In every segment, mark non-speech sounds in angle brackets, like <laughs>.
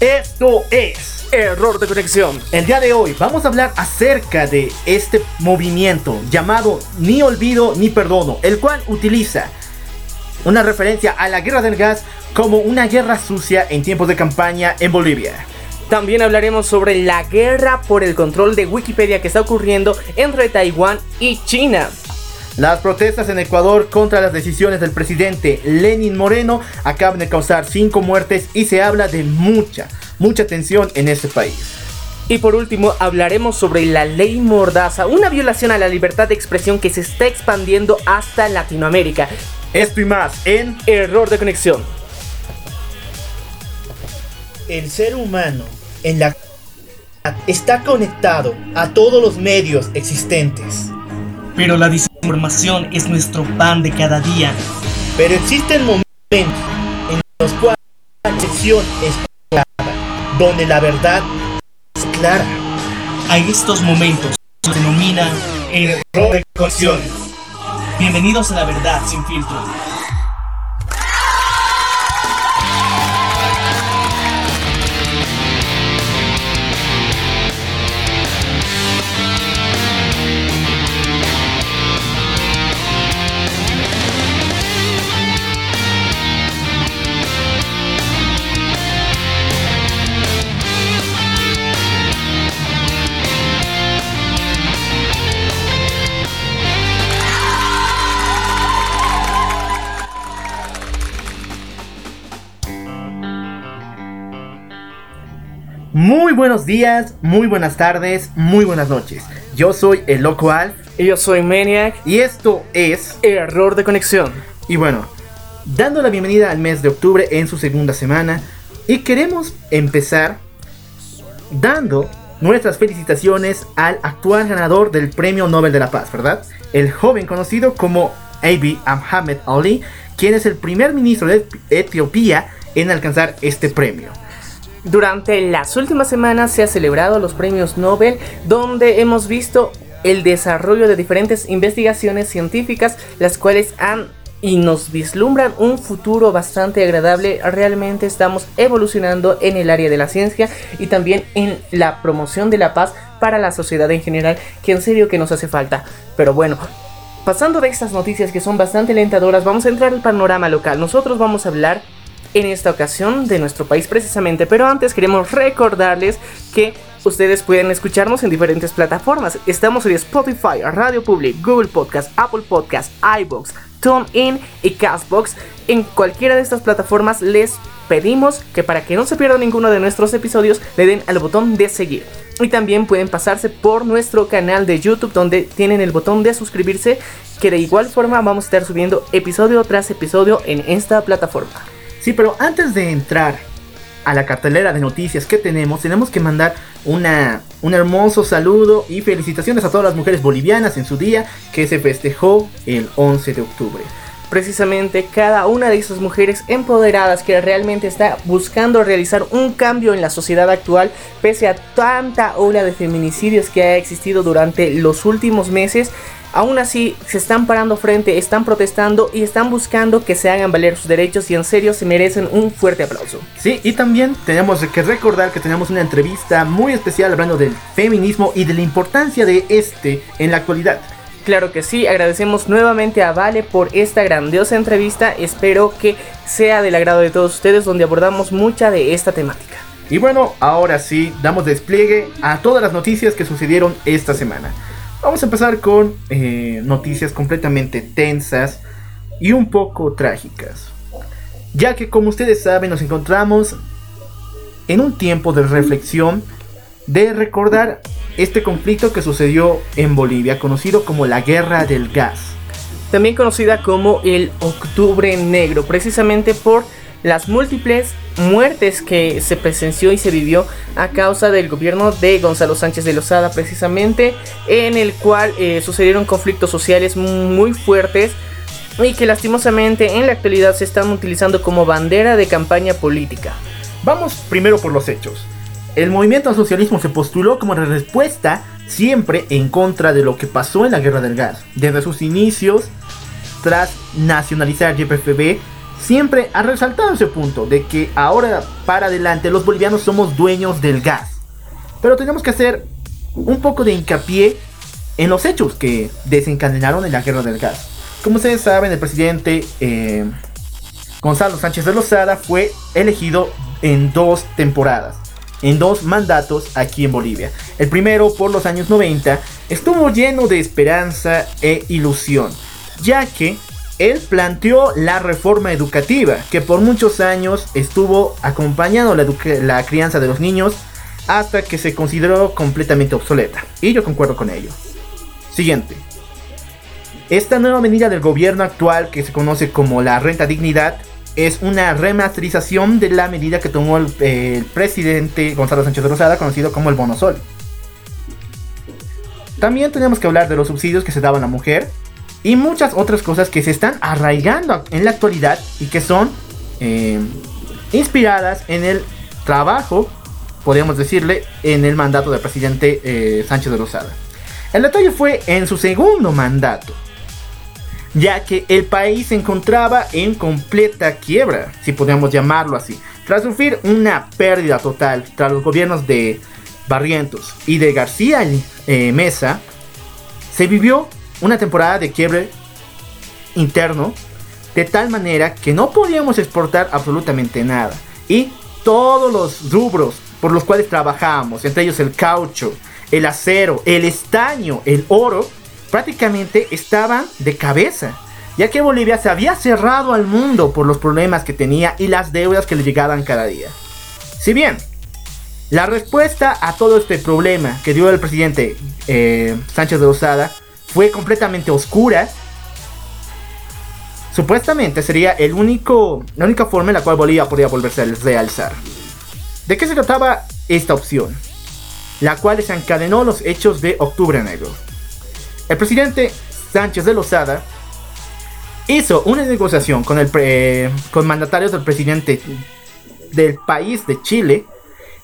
Esto es Error de conexión. El día de hoy vamos a hablar acerca de este movimiento llamado Ni Olvido ni Perdono, el cual utiliza una referencia a la guerra del gas como una guerra sucia en tiempos de campaña en Bolivia. También hablaremos sobre la guerra por el control de Wikipedia que está ocurriendo entre Taiwán y China. Las protestas en Ecuador contra las decisiones del presidente Lenin Moreno acaban de causar cinco muertes y se habla de mucha, mucha tensión en este país. Y por último hablaremos sobre la ley Mordaza, una violación a la libertad de expresión que se está expandiendo hasta Latinoamérica. Esto y más en Error de conexión. El ser humano en la está conectado a todos los medios existentes. Pero la desinformación es nuestro pan de cada día. Pero existen momentos en los cuales la acción es clara, donde la verdad es clara. A estos momentos se denomina error de. Bienvenidos a la verdad sin filtro. Muy buenos días, muy buenas tardes, muy buenas noches. Yo soy el Loco Alf. Y yo soy Maniac. Y esto es Error de conexión. Y bueno, dando la bienvenida al mes de octubre en su segunda semana. Y queremos empezar dando nuestras felicitaciones al actual ganador del Premio Nobel de la Paz, ¿verdad? El joven conocido como Abiy Ahmed Ali, quien es el primer ministro de Etiopía en alcanzar este premio. Durante las últimas semanas se ha celebrado los premios Nobel donde hemos visto el desarrollo de diferentes investigaciones científicas las cuales han y nos vislumbran un futuro bastante agradable. Realmente estamos evolucionando en el área de la ciencia y también en la promoción de la paz para la sociedad en general, que en serio que nos hace falta. Pero bueno, pasando de estas noticias que son bastante alentadoras, vamos a entrar al panorama local. Nosotros vamos a hablar en esta ocasión de nuestro país precisamente. Pero antes queremos recordarles que ustedes pueden escucharnos en diferentes plataformas. Estamos en Spotify, Radio Public, Google Podcast, Apple Podcast, iBox, TuneIn y Castbox. En cualquiera de estas plataformas les pedimos que para que no se pierdan ninguno de nuestros episodios le den al botón de seguir. Y también pueden pasarse por nuestro canal de YouTube donde tienen el botón de suscribirse que de igual forma vamos a estar subiendo episodio tras episodio en esta plataforma. Sí, pero antes de entrar a la cartelera de noticias que tenemos, tenemos que mandar una, un hermoso saludo y felicitaciones a todas las mujeres bolivianas en su día que se festejó el 11 de octubre. Precisamente cada una de esas mujeres empoderadas que realmente está buscando realizar un cambio en la sociedad actual pese a tanta ola de feminicidios que ha existido durante los últimos meses Aún así, se están parando frente, están protestando y están buscando que se hagan valer sus derechos y en serio se merecen un fuerte aplauso. Sí, y también tenemos que recordar que tenemos una entrevista muy especial hablando del feminismo y de la importancia de este en la actualidad. Claro que sí, agradecemos nuevamente a Vale por esta grandiosa entrevista, espero que sea del agrado de todos ustedes donde abordamos mucha de esta temática. Y bueno, ahora sí, damos despliegue a todas las noticias que sucedieron esta semana. Vamos a empezar con eh, noticias completamente tensas y un poco trágicas. Ya que como ustedes saben nos encontramos en un tiempo de reflexión, de recordar este conflicto que sucedió en Bolivia, conocido como la Guerra del Gas. También conocida como el Octubre Negro, precisamente por las múltiples muertes que se presenció y se vivió a causa del gobierno de Gonzalo Sánchez de Lozada precisamente en el cual eh, sucedieron conflictos sociales muy fuertes y que lastimosamente en la actualidad se están utilizando como bandera de campaña política. Vamos primero por los hechos. El movimiento al socialismo se postuló como respuesta siempre en contra de lo que pasó en la guerra del gas. Desde sus inicios, tras nacionalizar YPFB, siempre ha resaltado ese punto de que ahora para adelante los bolivianos somos dueños del gas. Pero tenemos que hacer un poco de hincapié en los hechos que desencadenaron en la guerra del gas. Como ustedes saben, el presidente eh, Gonzalo Sánchez de Lozada fue elegido en dos temporadas, en dos mandatos aquí en Bolivia. El primero, por los años 90, estuvo lleno de esperanza e ilusión, ya que él planteó la reforma educativa, que por muchos años estuvo acompañando la, crianza de los niños hasta que se consideró completamente obsoleta. Y yo concuerdo con ello. Siguiente. Esta nueva medida del gobierno actual, que se conoce como la renta dignidad, es una remasterización de la medida que tomó el, presidente Gonzalo Sánchez de Rosada, conocido como el Bono Sol. También tenemos que hablar de los subsidios que se daban a la mujer y muchas otras cosas que se están arraigando en la actualidad y que son eh, inspiradas en el trabajo, podríamos decirle, en el mandato del presidente eh, Sánchez de Rosada. El detalle fue en su segundo mandato, ya que el país se encontraba en completa quiebra, si podemos llamarlo así, tras sufrir una pérdida total tras los gobiernos de Barrientos y de García eh, Mesa, se vivió una temporada de quiebre interno de tal manera que no podíamos exportar absolutamente nada y todos los rubros por los cuales trabajábamos, entre ellos el caucho, el acero, el estaño, el oro, prácticamente estaban de cabeza, ya que Bolivia se había cerrado al mundo por los problemas que tenía y las deudas que le llegaban cada día. Si bien la respuesta a todo este problema que dio el presidente eh, Sánchez de Osada fue completamente oscura, supuestamente sería el único, la única forma en la cual Bolivia podría volverse a realzar. ¿De qué se trataba esta opción? La cual desencadenó los hechos de Octubre Negro. El presidente Sánchez de Lozada hizo una negociación con, el con mandatarios del presidente del país de Chile,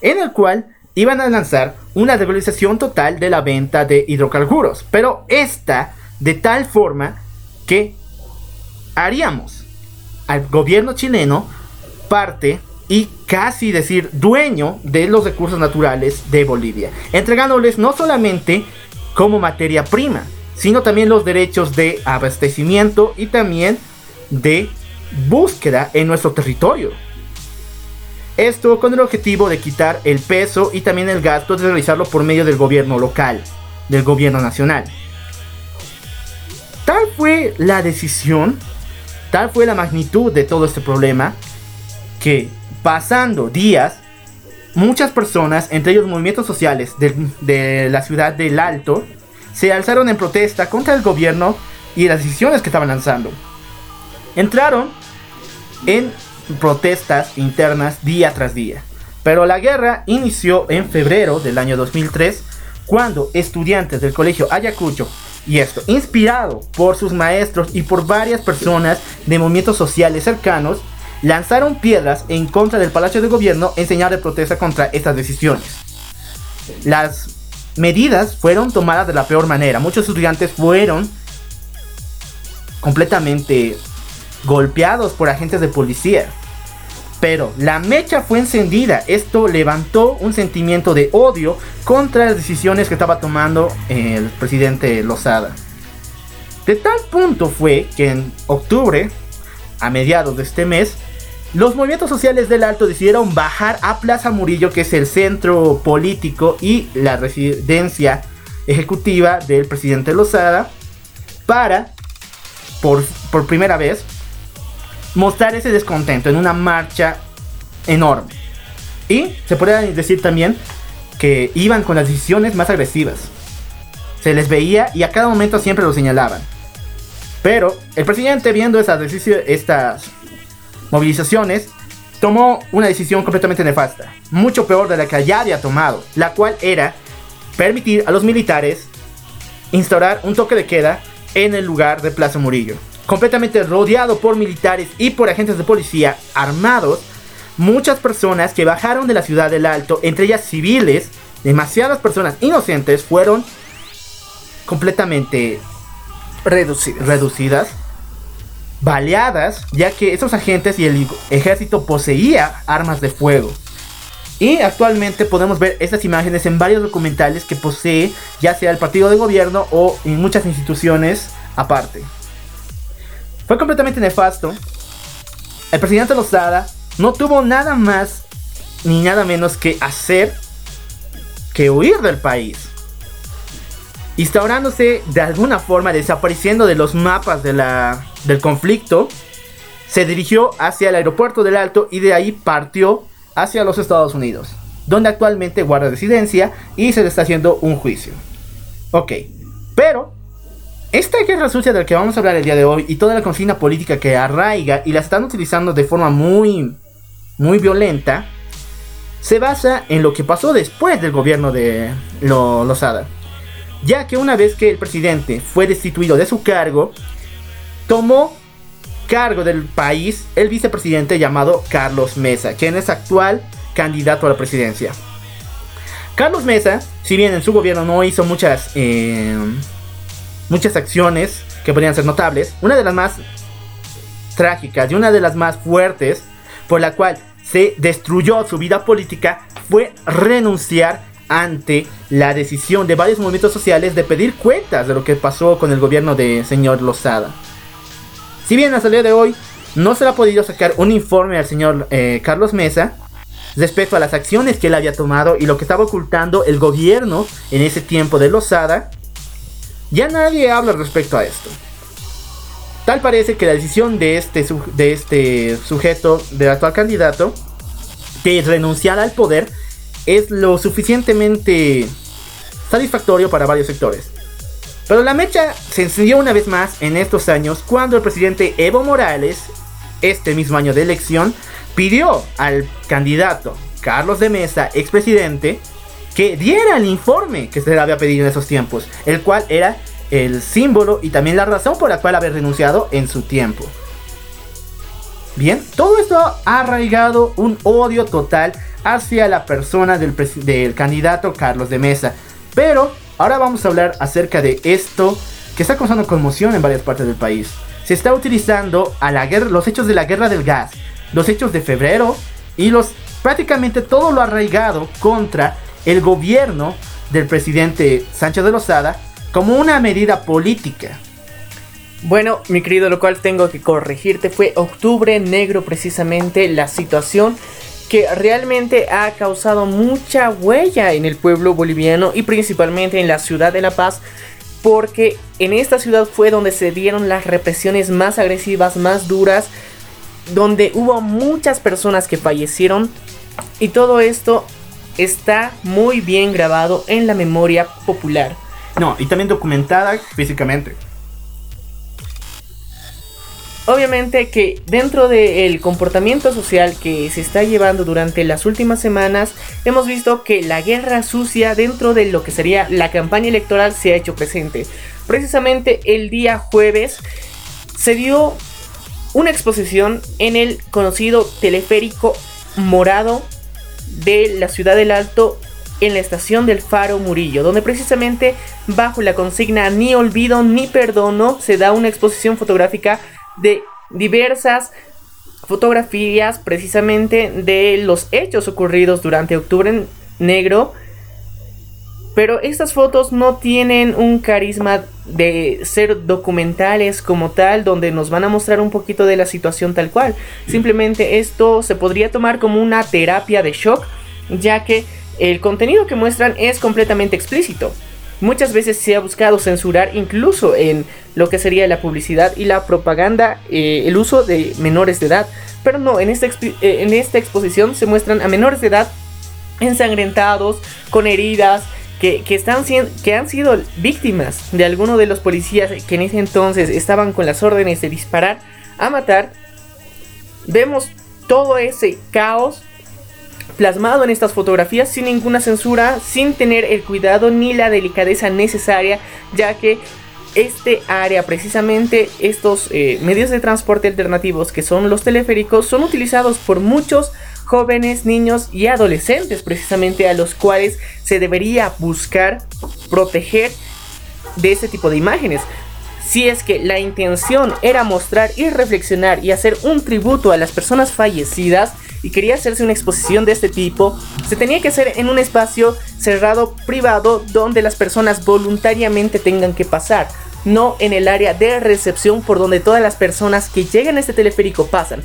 en el cual iban a lanzar una regularización total de la venta de hidrocarburos, pero esta de tal forma que haríamos al gobierno chileno parte y casi decir dueño de los recursos naturales de Bolivia, entregándoles no solamente como materia prima, sino también los derechos de abastecimiento y también de búsqueda en nuestro territorio. Esto con el objetivo de quitar el peso y también el gasto de realizarlo por medio del gobierno local, del gobierno nacional. Tal fue la decisión, tal fue la magnitud de todo este problema, que pasando días, muchas personas, entre ellos movimientos sociales de, de la ciudad del Alto, se alzaron en protesta contra el gobierno y las decisiones que estaban lanzando. Entraron en protestas internas día tras día. Pero la guerra inició en febrero del año 2003 cuando estudiantes del colegio Ayacucho, y esto inspirado por sus maestros y por varias personas de movimientos sociales cercanos, lanzaron piedras en contra del Palacio de Gobierno en señal de protesta contra estas decisiones. Las medidas fueron tomadas de la peor manera. Muchos estudiantes fueron completamente golpeados por agentes de policía. Pero la mecha fue encendida. Esto levantó un sentimiento de odio contra las decisiones que estaba tomando el presidente Lozada. De tal punto fue que en octubre, a mediados de este mes, los movimientos sociales del Alto decidieron bajar a Plaza Murillo, que es el centro político y la residencia ejecutiva del presidente Lozada, para, por, por primera vez, mostrar ese descontento en una marcha enorme. Y se puede decir también que iban con las decisiones más agresivas. Se les veía y a cada momento siempre lo señalaban. Pero el presidente viendo esas, estas movilizaciones, tomó una decisión completamente nefasta, mucho peor de la que ya había tomado, la cual era permitir a los militares instaurar un toque de queda en el lugar de Plaza Murillo. Completamente rodeado por militares y por agentes de policía armados, muchas personas que bajaron de la ciudad del Alto, entre ellas civiles, demasiadas personas inocentes, fueron completamente reducidas baleadas, ya que esos agentes y el ejército poseía armas de fuego. Y actualmente podemos ver estas imágenes en varios documentales que posee ya sea el partido de gobierno o en muchas instituciones aparte. Fue completamente nefasto. El presidente Lozada no tuvo nada más ni nada menos que hacer que huir del país. Instaurándose de alguna forma, desapareciendo de los mapas del conflicto, se dirigió hacia el aeropuerto del Alto y de ahí partió hacia los Estados Unidos, donde actualmente guarda residencia y se le está haciendo un juicio. Ok, pero esta guerra sucia del que vamos a hablar el día de hoy y toda la consigna política que arraiga y la están utilizando de forma muy, muy violenta, se basa en lo que pasó después del gobierno de Lozada. Ya que una vez que el presidente fue destituido de su cargo, tomó cargo del país el vicepresidente llamado Carlos Mesa, quien es actual candidato a la presidencia. Carlos Mesa, si bien en su gobierno no hizo muchas, eh, muchas acciones que podrían ser notables, una de las más trágicas y una de las más fuertes por la cual se destruyó su vida política fue renunciar ante la decisión de varios movimientos sociales de pedir cuentas de lo que pasó con el gobierno de señor Lozada. Si bien hasta el de hoy no se le ha podido sacar un informe al señor eh, Carlos Mesa respecto a las acciones que él había tomado y lo que estaba ocultando el gobierno en ese tiempo de Lozada, ya nadie habla respecto a esto. Tal parece que la decisión de este, de este sujeto, del actual candidato, de renunciar al poder, es lo suficientemente satisfactorio para varios sectores. Pero la mecha se encendió una vez más en estos años cuando el presidente Evo Morales, este mismo año de elección, pidió al candidato Carlos de Mesa, expresidente, que diera el informe que se le había pedido en esos tiempos, el cual era el símbolo y también la razón por la cual había renunciado en su tiempo. Bien, todo esto ha arraigado un odio total hacia la persona del, del candidato Carlos de Mesa. Pero Ahora vamos a hablar acerca de esto que está causando conmoción en varias partes del país. Se está utilizando a la guerra, los hechos de la guerra del gas, los hechos de febrero y los prácticamente todo lo arraigado contra el gobierno del presidente Sánchez de Lozada como una medida política. Bueno, mi querido, lo cual tengo que corregirte, fue octubre negro precisamente la situación que realmente ha causado mucha huella en el pueblo boliviano y principalmente en la ciudad de La Paz, porque en esta ciudad fue donde se dieron las represiones más agresivas, más duras, donde hubo muchas personas que fallecieron y todo esto está muy bien grabado en la memoria popular. No, y también documentada físicamente. Obviamente que dentro del comportamiento social que se está llevando durante las últimas semanas, hemos visto que la guerra sucia dentro de lo que sería la campaña electoral se ha hecho presente. Precisamente el día jueves se dio una exposición en el conocido teleférico morado de la ciudad del Alto en la estación del Faro Murillo, donde precisamente bajo la consigna ni olvido ni perdono se da una exposición fotográfica de diversas fotografías precisamente de los hechos ocurridos durante octubre negro. Pero estas fotos no tienen un carisma de ser documentales como tal, donde nos van a mostrar un poquito de la situación tal cual. Simplemente esto se podría tomar como una terapia de shock, ya que el contenido que muestran es completamente explícito. Muchas veces se ha buscado censurar incluso en lo que sería la publicidad y la propaganda eh, el uso de menores de edad. Pero no, en esta, eh, en esta exposición se muestran a menores de edad ensangrentados, con heridas, que, están, que han sido víctimas de alguno de los policías que en ese entonces estaban con las órdenes de disparar a matar. Vemos todo ese caos plasmado en estas fotografías sin ninguna censura, sin tener el cuidado ni la delicadeza necesaria, ya que este área, precisamente estos eh, medios de transporte alternativos que son los teleféricos, son utilizados por muchos jóvenes, niños y adolescentes, precisamente a los cuales se debería buscar proteger de este tipo de imágenes. si es que la intención era mostrar y reflexionar y hacer un tributo a las personas fallecidas y quería hacerse una exposición de este tipo, se tenía que hacer en un espacio cerrado privado donde las personas voluntariamente tengan que pasar, no en el área de recepción por donde todas las personas que llegan a este teleférico pasan.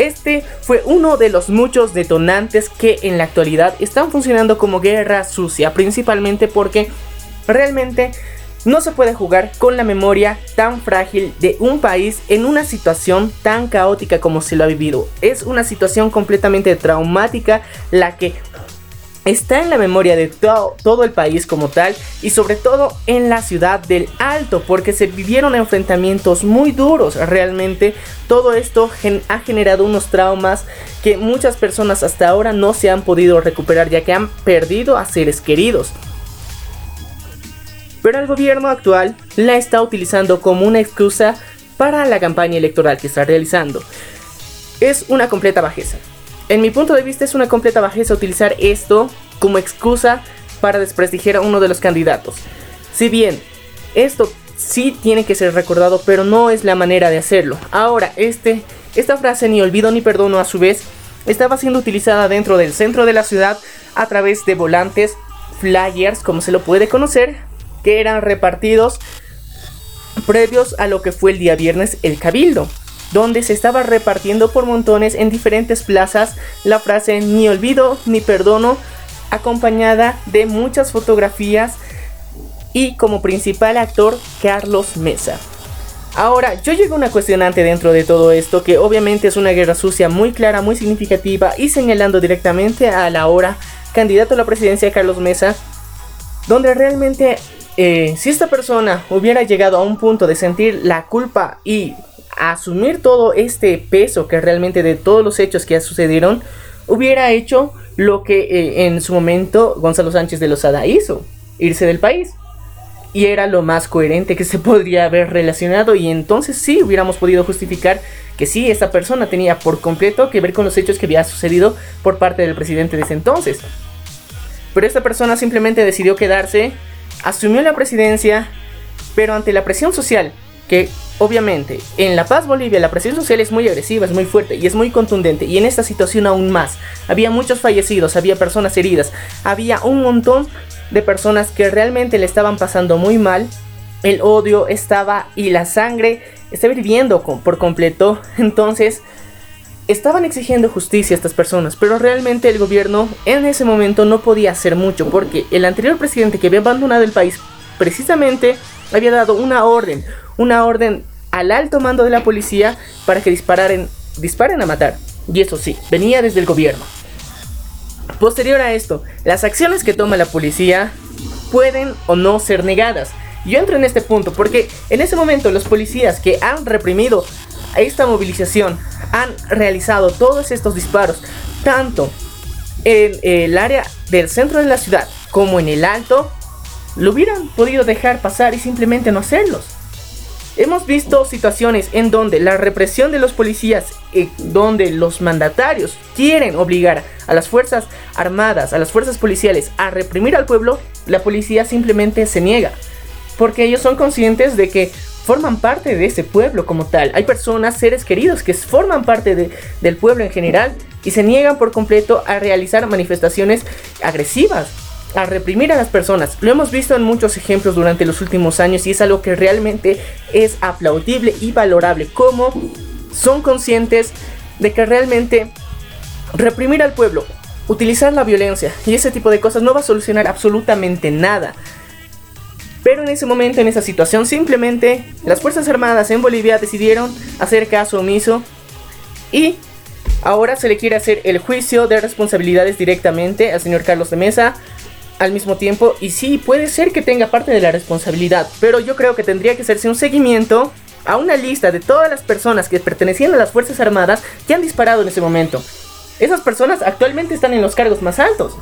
Este fue uno de los muchos detonantes que en la actualidad están funcionando como guerra sucia, principalmente porque realmente no se puede jugar con la memoria tan frágil de un país en una situación tan caótica como se lo ha vivido. Es una situación completamente traumática la que está en la memoria de todo el país como tal y sobre todo en la ciudad del Alto porque se vivieron enfrentamientos muy duros. Realmente todo esto ha generado unos traumas que muchas personas hasta ahora no se han podido recuperar ya que han perdido a seres queridos. Pero el gobierno actual la está utilizando como una excusa para la campaña electoral que está realizando. Es una completa bajeza en mi punto de vista es una completa bajeza utilizar esto como excusa para desprestigiar a uno de los candidatos. Si bien esto sí tiene que ser recordado, pero no es la manera de hacerlo. Ahora, este, esta frase ni olvido ni perdono a su vez estaba siendo utilizada dentro del centro de la ciudad a través de volantes, flyers, como se lo puede conocer, que eran repartidos previos a lo que fue el día viernes el cabildo donde se estaba repartiendo por montones en diferentes plazas la frase ni olvido ni perdono, acompañada de muchas fotografías y como principal actor Carlos Mesa. Ahora, yo llego a una cuestionante dentro de todo esto, que obviamente es una guerra sucia muy clara, muy significativa y señalando directamente a la hora candidato a la presidencia Carlos Mesa, donde realmente eh, si esta persona hubiera llegado a un punto de sentir la culpa y asumir todo este peso que realmente de todos los hechos que sucedieron, hubiera hecho lo que eh, en su momento Gonzalo Sánchez de Lozada hizo, irse del país. Y era lo más coherente que se <laughs> podría haber relacionado y entonces sí hubiéramos podido justificar que sí, esta persona tenía por completo que ver con los hechos que había sucedido por parte del presidente de ese entonces. Pero esta persona simplemente decidió quedarse, asumió la presidencia, pero ante la presión social que obviamente en La Paz, Bolivia, la presión social es muy agresiva, es muy fuerte y es muy contundente. Y en esta situación aún más. Había muchos fallecidos, había personas heridas, había un montón de personas que realmente le estaban pasando muy mal. El odio estaba y la sangre estaba hirviendo por completo. <laughs> Entonces estaban exigiendo justicia a estas personas, pero realmente el gobierno en ese momento no podía hacer mucho porque el anterior presidente que había abandonado el país precisamente había dado una orden, una orden al alto mando de la policía para que dispararan, disparen a matar. Y eso sí, venía desde el gobierno. Posterior a esto, las acciones que toma la policía pueden o no ser negadas. Yo entro en este punto porque en ese momento los policías que han reprimido esta movilización han realizado todos estos disparos, tanto en el área del centro de la ciudad como en el alto, lo hubieran podido dejar pasar y simplemente no hacerlos. Hemos visto situaciones en donde la represión de los policías, y eh, donde los mandatarios quieren obligar a las fuerzas armadas, a las fuerzas policiales a reprimir al pueblo, la policía simplemente se niega. Porque ellos son conscientes de que forman parte de ese pueblo como tal. Hay personas, seres queridos que forman parte del pueblo en general y se niegan por completo a realizar manifestaciones agresivas a reprimir a las personas. Lo hemos visto en muchos ejemplos durante los últimos años y es algo que realmente es aplaudible y valorable. Como son conscientes de que realmente reprimir al pueblo, utilizar la violencia y ese tipo de cosas no va a solucionar absolutamente nada. Pero en ese momento, en esa situación, simplemente las Fuerzas Armadas en Bolivia decidieron hacer caso omiso y ahora se le quiere hacer el juicio de responsabilidades directamente al señor Carlos de Mesa al mismo tiempo y sí, puede ser que tenga parte de la responsabilidad, pero yo creo que tendría que hacerse un seguimiento a una lista de todas las personas que pertenecían a las Fuerzas Armadas que han disparado en ese momento. Esas personas actualmente están en los cargos más altos.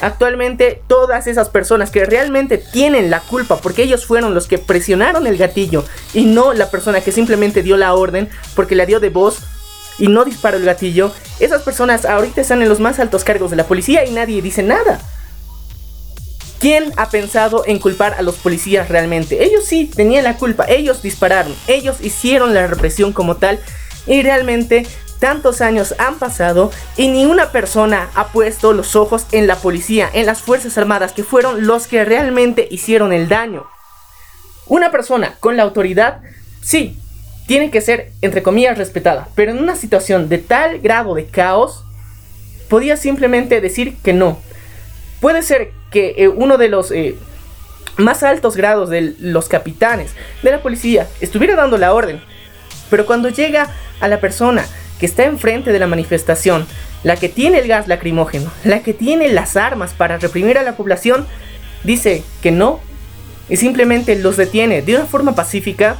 Actualmente todas esas personas que realmente tienen la culpa porque ellos fueron los que presionaron el gatillo y no la persona que simplemente dio la orden porque la dio de voz y no disparó el gatillo, esas personas ahorita están en los más altos cargos de la policía y nadie dice nada. ¿Quién ha pensado en culpar a los policías realmente? Ellos sí tenían la culpa, ellos dispararon, ellos hicieron la represión como tal y realmente tantos años han pasado y ni una persona ha puesto los ojos en la policía, en las Fuerzas Armadas, que fueron los que realmente hicieron el daño. Una persona con la autoridad, sí, tiene que ser, entre comillas, respetada, pero en una situación de tal grado de caos, podía simplemente decir que no. Puede ser que eh, uno de los eh, más altos grados de los capitanes de la policía estuviera dando la orden, pero cuando llega a la persona que está enfrente de la manifestación, la que tiene el gas lacrimógeno, la que tiene las armas para reprimir a la población, dice que no y simplemente los detiene de una forma pacífica,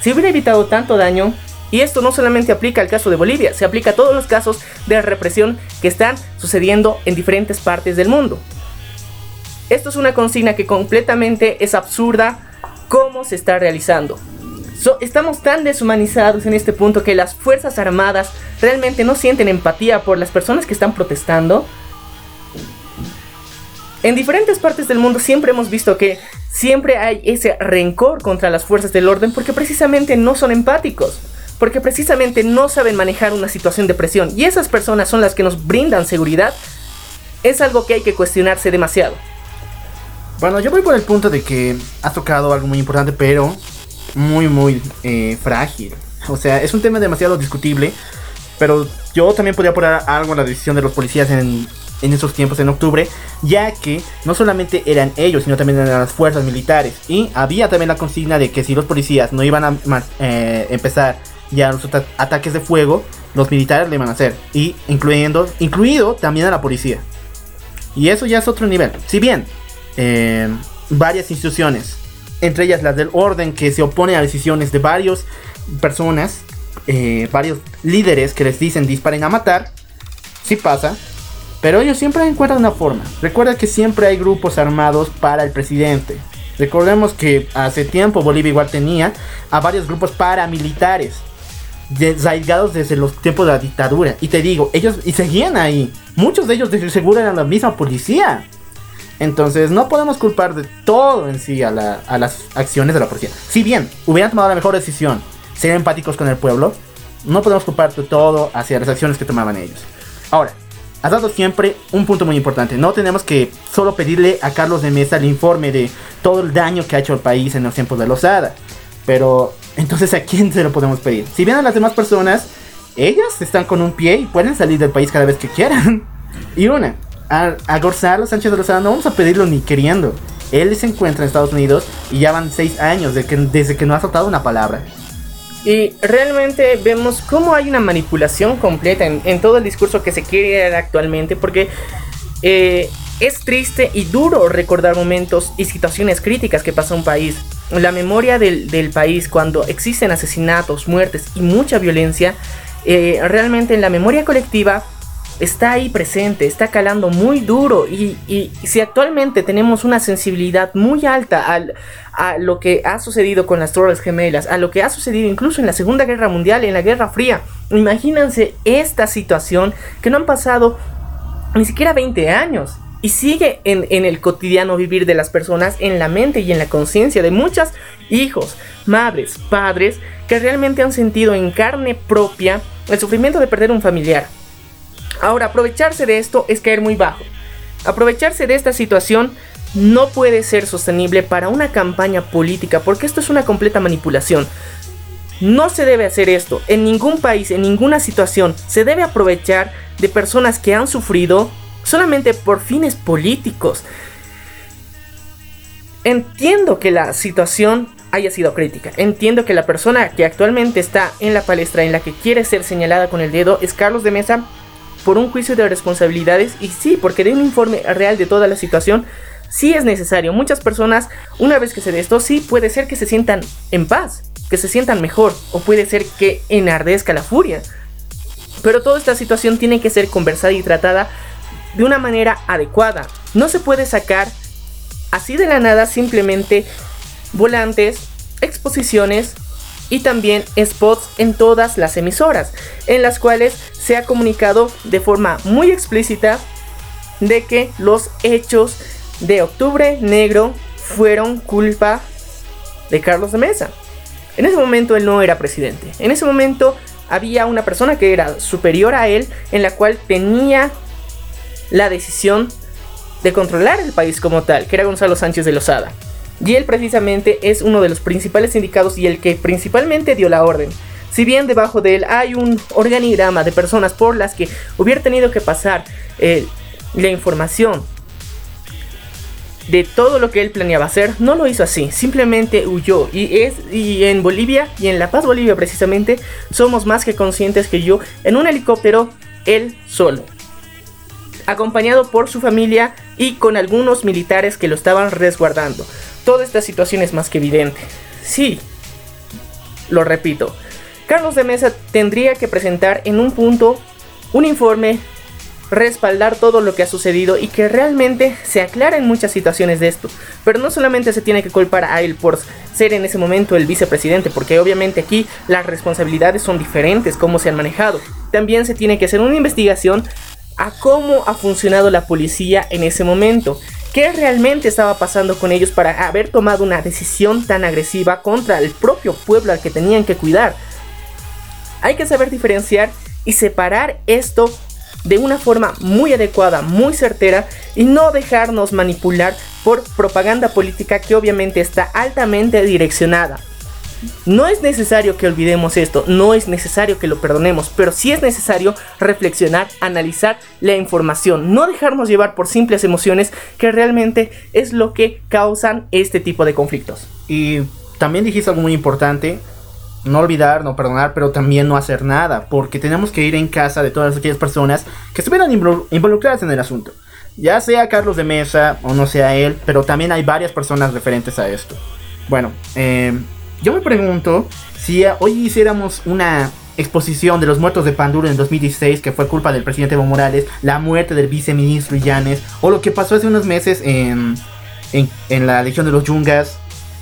se hubiera evitado tanto daño. Y esto no solamente aplica al caso de Bolivia, se aplica a todos los casos de represión que están sucediendo en diferentes partes del mundo. Esto es una consigna que completamente es absurda cómo se está realizando estamos tan deshumanizados en este punto que las Fuerzas Armadas realmente no sienten empatía por las personas que están protestando. En diferentes partes del mundo siempre hemos visto que siempre hay ese rencor contra las fuerzas del orden porque precisamente no son empáticos, porque precisamente no saben manejar una situación de presión y esas personas son las que nos brindan seguridad, es algo que hay que cuestionarse demasiado. Bueno, yo voy por el punto de que has tocado algo muy importante, pero muy, muy eh, frágil. O sea, es un tema demasiado discutible. Pero yo también podría poner algo en la decisión de los policías en, en esos tiempos, en octubre, ya que no solamente eran ellos, sino también eran las fuerzas militares. Y había también la consigna de que si los policías no iban a eh, empezar ya los ataques de fuego, los militares le iban a hacer. Y incluyendo, incluido también a la policía. Y eso ya es otro nivel. Si bien eh, varias instituciones entre ellas las del orden que se opone a decisiones de varias personas, eh, varios líderes que les dicen disparen a matar, sí pasa, pero ellos siempre encuentran una forma. Recuerda que siempre hay grupos armados para el presidente. Recordemos que hace tiempo Bolivia igual tenía a varios grupos paramilitares desarraigados desde los tiempos de la dictadura. Y te digo, ellos y seguían ahí. Muchos de ellos de seguro eran la misma policía. Entonces no podemos culpar de todo en sí a, las acciones de la policía. Si bien hubieran tomado la mejor decisión, ser empáticos con el pueblo, no podemos culpar de todo hacia las acciones que tomaban ellos. Ahora, has dado siempre un punto muy importante. No tenemos que solo pedirle a Carlos de Mesa el informe de todo el daño que ha hecho el país en los tiempos de Lozada. Pero, entonces, ¿a quién se lo podemos pedir? Si bien a las demás personas, ellas están con un pie y pueden salir del país cada vez que quieran. <laughs> Y una, a, a Gonzalo Sánchez de Lozada no vamos a pedirlo ni queriendo. Él se encuentra en Estados Unidos y ya van seis años de que, desde que no ha soltado una palabra. Y realmente vemos cómo hay una manipulación completa en, todo el discurso que se quiere dar actualmente, porque eh, es triste y duro recordar momentos y situaciones críticas que pasa un país. La memoria del, del país cuando existen asesinatos, muertes y mucha violencia, eh, realmente en la memoria colectiva está ahí presente, está calando muy duro y, si actualmente tenemos una sensibilidad muy alta al, a lo que ha sucedido con las Torres Gemelas, a lo que ha sucedido incluso en la Segunda Guerra Mundial, en la Guerra Fría, imagínense esta situación que no han pasado ni siquiera 20 años y sigue en, el cotidiano vivir de las personas, en la mente y en la conciencia de muchos hijos, madres, padres que realmente han sentido en carne propia el sufrimiento de perder un familiar Ahora, aprovecharse de esto es caer muy bajo. Aprovecharse de esta situación no puede ser sostenible para una campaña política porque esto es una completa manipulación. No se debe hacer esto en ningún país, en ninguna situación. Se debe aprovechar de personas que han sufrido solamente por fines políticos. Entiendo que la situación haya sido crítica. Entiendo que la persona que actualmente está en la palestra en la que quiere ser señalada con el dedo es Carlos de Mesa por un juicio de responsabilidades y sí, porque de un informe real de toda la situación, sí es necesario. Muchas personas, una vez que se dé esto, sí puede ser que se sientan en paz, que se sientan mejor, o puede ser que enardezca la furia. Pero toda esta situación tiene que ser conversada y tratada de una manera adecuada. No se puede sacar así de la nada simplemente volantes, exposiciones y también spots en todas las emisoras, en las cuales se ha comunicado de forma muy explícita de que los hechos de octubre negro fueron culpa de Carlos de Mesa. En ese momento él no era presidente. En ese momento había una persona que era superior a él en la cual tenía la decisión de controlar el país como tal, que era Gonzalo Sánchez de Lozada. Y él precisamente es uno de los principales sindicados y el que principalmente dio la orden. Si bien debajo de él hay un organigrama de personas por las que hubiera tenido que pasar eh, la información de todo lo que él planeaba hacer, no lo hizo así, simplemente huyó. Y es y en Bolivia y en La Paz Bolivia precisamente somos más que conscientes que yo en un helicóptero él solo, acompañado por su familia y con algunos militares que lo estaban resguardando. Toda esta situación es más que evidente. Sí, lo repito, Carlos de Mesa tendría que presentar en un punto un informe respaldar todo lo que ha sucedido y que realmente se aclaren muchas situaciones de esto. Pero no solamente se tiene que culpar a él por ser en ese momento el vicepresidente, porque obviamente aquí las responsabilidades son diferentes, cómo se han manejado. También se tiene que hacer una investigación a cómo ha funcionado la policía en ese momento. ¿Qué realmente estaba pasando con ellos para haber tomado una decisión tan agresiva contra el propio pueblo al que tenían que cuidar? Hay que saber diferenciar y separar esto de una forma muy adecuada, muy certera y no dejarnos manipular por propaganda política que obviamente está altamente direccionada. No es necesario que olvidemos esto, no es necesario que lo perdonemos, pero sí es necesario reflexionar, analizar la información, no dejarnos llevar por simples emociones que realmente es lo que causan este tipo de conflictos. Y también dijiste algo muy importante, no olvidar, no perdonar, pero también no hacer nada, porque tenemos que ir en casa de todas aquellas personas que estuvieran involucradas en el asunto. Ya sea Carlos de Mesa o no sea él, pero también hay varias personas referentes a esto. Bueno, em, yo me pregunto si hoy hiciéramos una exposición de los muertos de Panduro en 2016, que fue culpa del presidente Evo Morales, la muerte del viceministro Illanes, o lo que pasó hace unos meses en, en, la Legión de los Yungas,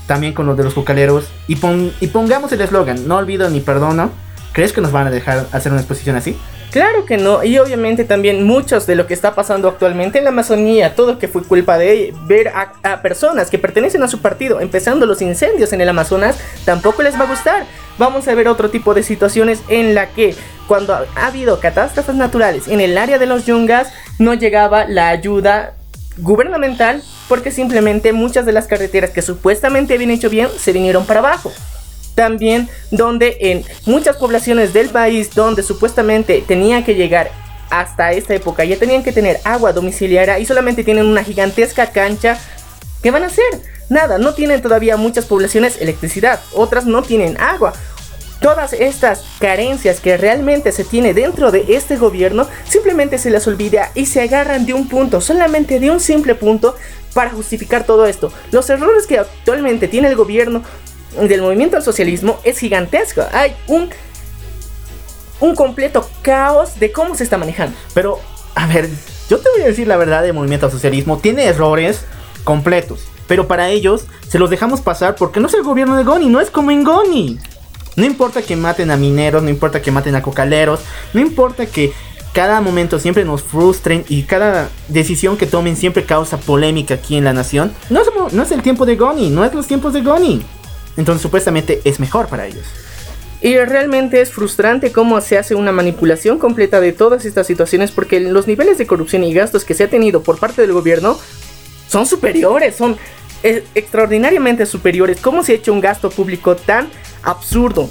también con los de los cucaleros. Y, y pongamos el eslogan, no olvido ni perdono. ¿Crees que nos van a dejar hacer una exposición así? Claro que no, y obviamente también muchos de lo que está pasando actualmente en la Amazonía, todo que fue culpa de ver a, personas que pertenecen a su partido empezando los incendios en el Amazonas, tampoco les va a gustar. Vamos a ver otro tipo de situaciones en la que cuando ha habido catástrofes naturales en el área de los yungas no llegaba la ayuda gubernamental porque simplemente muchas de las carreteras que supuestamente habían hecho bien se vinieron para abajo. También donde en muchas poblaciones del país donde supuestamente tenían que llegar hasta esta época ya tenían que tener agua domiciliaria y solamente tienen una gigantesca cancha. ¿Qué van a hacer? Nada, no tienen todavía muchas poblaciones electricidad, otras no tienen agua, Todas estas carencias que realmente se tiene dentro de este gobierno simplemente se las olvida y se agarran de un punto, solamente de un simple punto para justificar todo esto. Los errores que actualmente tiene el gobierno del movimiento al socialismo es gigantesco. Hay un un completo caos de cómo se está manejando. Pero a ver, yo te voy a decir la verdad del movimiento al socialismo tiene errores completos, pero para ellos se los dejamos pasar porque no es el gobierno de Goni, no es como en Goni. No importa que maten a mineros, no importa que maten a cocaleros, no importa que cada momento siempre nos frustren y cada decisión que tomen siempre causa polémica aquí en la nación. No es, no es el tiempo de Goni, no es los tiempos de Goni. Entonces supuestamente es mejor para ellos. Y realmente es frustrante cómo se hace una manipulación completa de todas estas situaciones porque los niveles de corrupción y gastos que se ha tenido por parte del gobierno son superiores, son eh, extraordinariamente superiores. ¿Cómo se ha hecho un gasto público tan absurdo